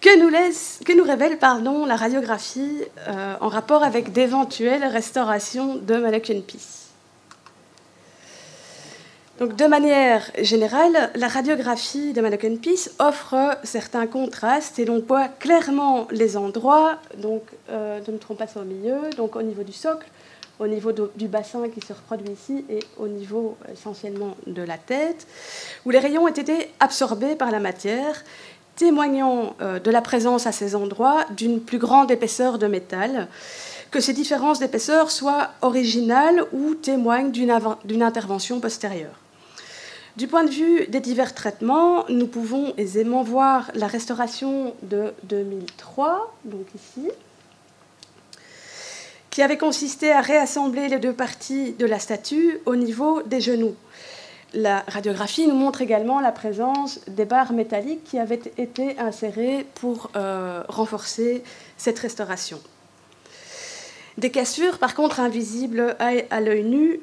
que nous, laisse, que nous révèle pardon, la radiographie euh, en rapport avec d'éventuelles restaurations de Mannequin Peace de manière générale, la radiographie de Mannequin Peace offre certains contrastes et l'on voit clairement les endroits, donc euh, ne me trompe pas, c'est au milieu, donc au niveau du socle, au niveau du bassin qui se reproduit ici et au niveau essentiellement de la tête, où les rayons ont été absorbés par la matière, témoignant euh, de la présence à ces endroits d'une plus grande épaisseur de métal que ces différences d'épaisseur soient originales ou témoignent d'une intervention postérieure. Du point de vue des divers traitements, nous pouvons aisément voir la restauration de 2003, donc ici, qui avait consisté à réassembler les deux parties de la statue au niveau des genoux. La radiographie nous montre également la présence des barres métalliques qui avaient été insérées pour euh, renforcer cette restauration. Des cassures, par contre, invisibles à l'œil nu,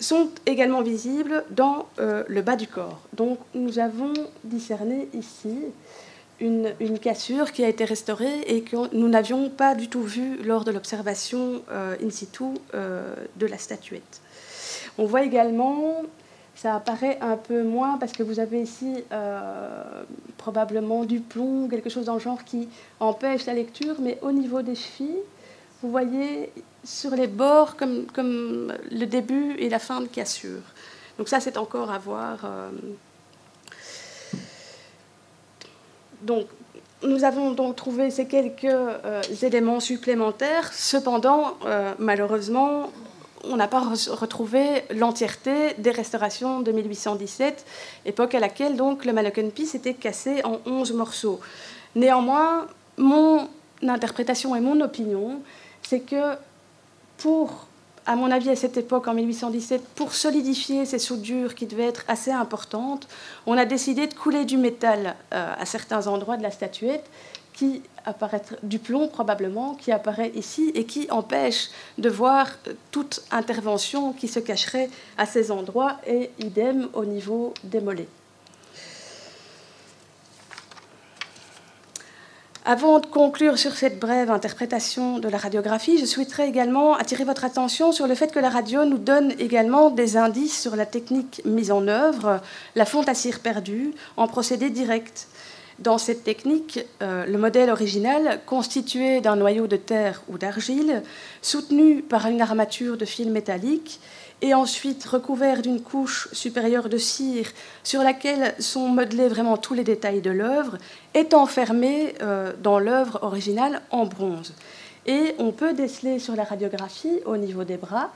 sont également visibles dans euh, le bas du corps. Donc nous avons discerné ici une, cassure qui a été restaurée et que nous n'avions pas du tout vue lors de l'observation euh, in situ euh, de la statuette. On voit également, ça apparaît un peu moins parce que vous avez ici probablement du plomb, quelque chose dans le genre qui empêche la lecture, mais au niveau des chevilles, vous voyez sur les bords comme, comme le début et la fin de cassure. Donc ça, c'est encore à voir. Euh. Donc, nous avons donc trouvé ces quelques euh, éléments supplémentaires. Cependant, euh, malheureusement, on n'a pas retrouvé l'entièreté des restaurations de 1817, époque à laquelle donc le Mannequin Peace était cassé en 11 morceaux. Néanmoins, mon interprétation et mon opinion, c'est que pour, à mon avis, à cette époque, en 1817, pour solidifier ces soudures qui devaient être assez importantes, on a décidé de couler du métal euh, à certains endroits de la statuette qui apparaît du plomb probablement, qui apparaît ici et qui empêche de voir toute intervention qui se cacherait à ces endroits et idem au niveau des mollets. Avant de conclure sur cette brève interprétation de la radiographie, je souhaiterais également attirer votre attention sur le fait que la radio nous donne également des indices sur la technique mise en œuvre, la fonte à cire perdue, en procédé direct. Dans cette technique, euh, le modèle original, constitué d'un noyau de terre ou d'argile, soutenu par une armature de fil métallique, et ensuite recouvert d'une couche supérieure de cire sur laquelle sont modelés vraiment tous les détails de l'œuvre, est enfermé euh, dans l'œuvre originale en bronze. Et on peut déceler sur la radiographie, au niveau des bras,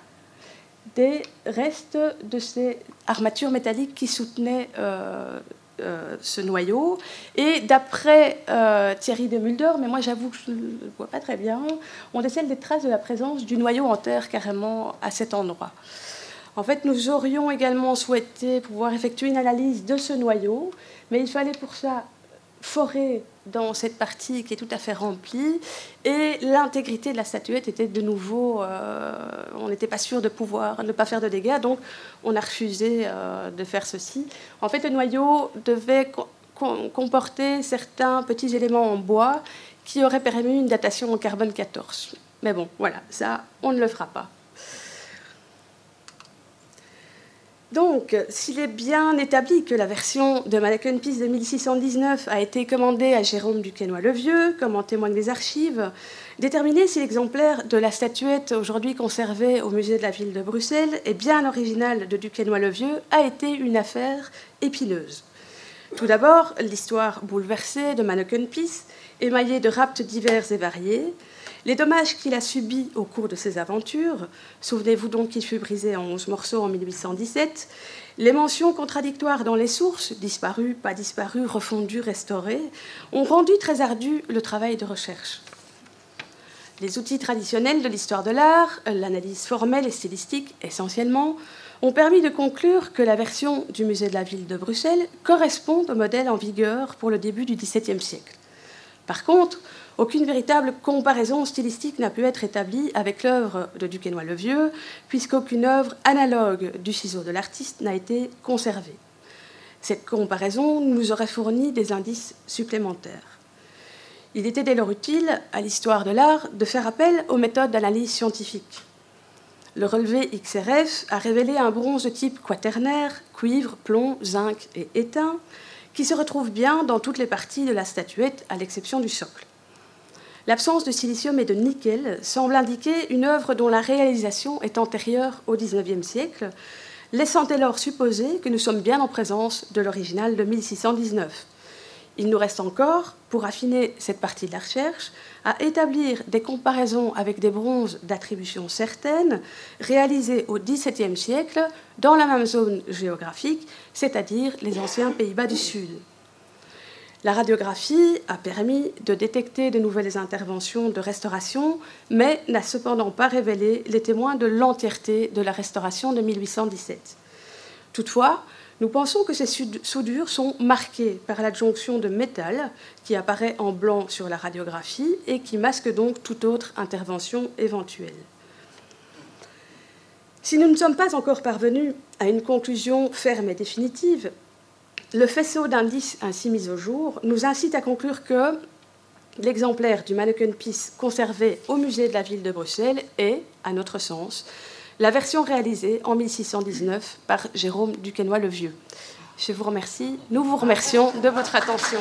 des restes de ces armatures métalliques qui soutenaient euh, euh, ce noyau. Et d'après Thierry de Mulder, mais moi j'avoue que je ne le vois pas très bien, on décèle des traces de la présence du noyau en terre carrément à cet endroit. En fait, nous aurions également souhaité pouvoir effectuer une analyse de ce noyau, mais il fallait pour ça forêt dans cette partie qui est tout à fait remplie et l'intégrité de la statuette était de nouveau, euh, on n'était pas sûr de pouvoir ne pas faire de dégâts, donc on a refusé euh, de faire ceci. En fait, le noyau devait comporter certains petits éléments en bois qui auraient permis une datation en carbone 14. Mais bon, voilà, ça, on ne le fera pas. Donc, s'il est bien établi que la version de Peace de 1619 a été commandée à Jérôme Duquesnoy-le Vieux, comme en témoignent les archives, déterminer si l'exemplaire de la statuette aujourd'hui conservée au musée de la ville de Bruxelles est bien l'original de Duquesnoy-le Vieux a été une affaire épineuse. Tout d'abord, l'histoire bouleversée de Peace, émaillée de raptes divers et variés, les dommages qu'il a subis au cours de ses aventures, souvenez-vous donc qu'il fut brisé en 11 morceaux en 1817, les mentions contradictoires dans les sources, disparues, pas disparues, refondues, restaurées, ont rendu très ardu le travail de recherche. Les outils traditionnels de l'histoire de l'art, l'analyse formelle et stylistique essentiellement, ont permis de conclure que la version du musée de la ville de Bruxelles correspond au modèle en vigueur pour le début du XVIIe siècle. Par contre, aucune véritable comparaison stylistique n'a pu être établie avec l'œuvre de Duquesnoy le Vieux, puisqu'aucune œuvre analogue du ciseau de l'artiste n'a été conservée. Cette comparaison nous aurait fourni des indices supplémentaires. Il était dès lors utile, à l'histoire de l'art, de faire appel aux méthodes d'analyse scientifique. Le relevé XRF a révélé un bronze de type quaternaire, cuivre, plomb, zinc et étain, qui se retrouve bien dans toutes les parties de la statuette, à l'exception du socle. L'absence de silicium et de nickel semble indiquer une œuvre dont la réalisation est antérieure au XIXe siècle, laissant dès lors supposer que nous sommes bien en présence de l'original de 1619. Il nous reste encore, pour affiner cette partie de la recherche, à établir des comparaisons avec des bronzes d'attribution certaine réalisés au XVIIe siècle dans la même zone géographique, c'est-à-dire les anciens Pays-Bas du Sud. La radiographie a permis de détecter de nouvelles interventions de restauration, mais n'a cependant pas révélé les témoins de l'entièreté de la restauration de 1817. Toutefois, nous pensons que ces soudures sont marquées par l'adjonction de métal qui apparaît en blanc sur la radiographie et qui masque donc toute autre intervention éventuelle. Si nous ne sommes pas encore parvenus à une conclusion ferme et définitive, le faisceau d'indices ainsi mis au jour nous incite à conclure que l'exemplaire du Mannequin Peace conservé au musée de la ville de Bruxelles est, à notre sens, la version réalisée en 1619 par Jérôme Duquesnoy le Vieux. Je vous remercie. Nous vous remercions de votre attention.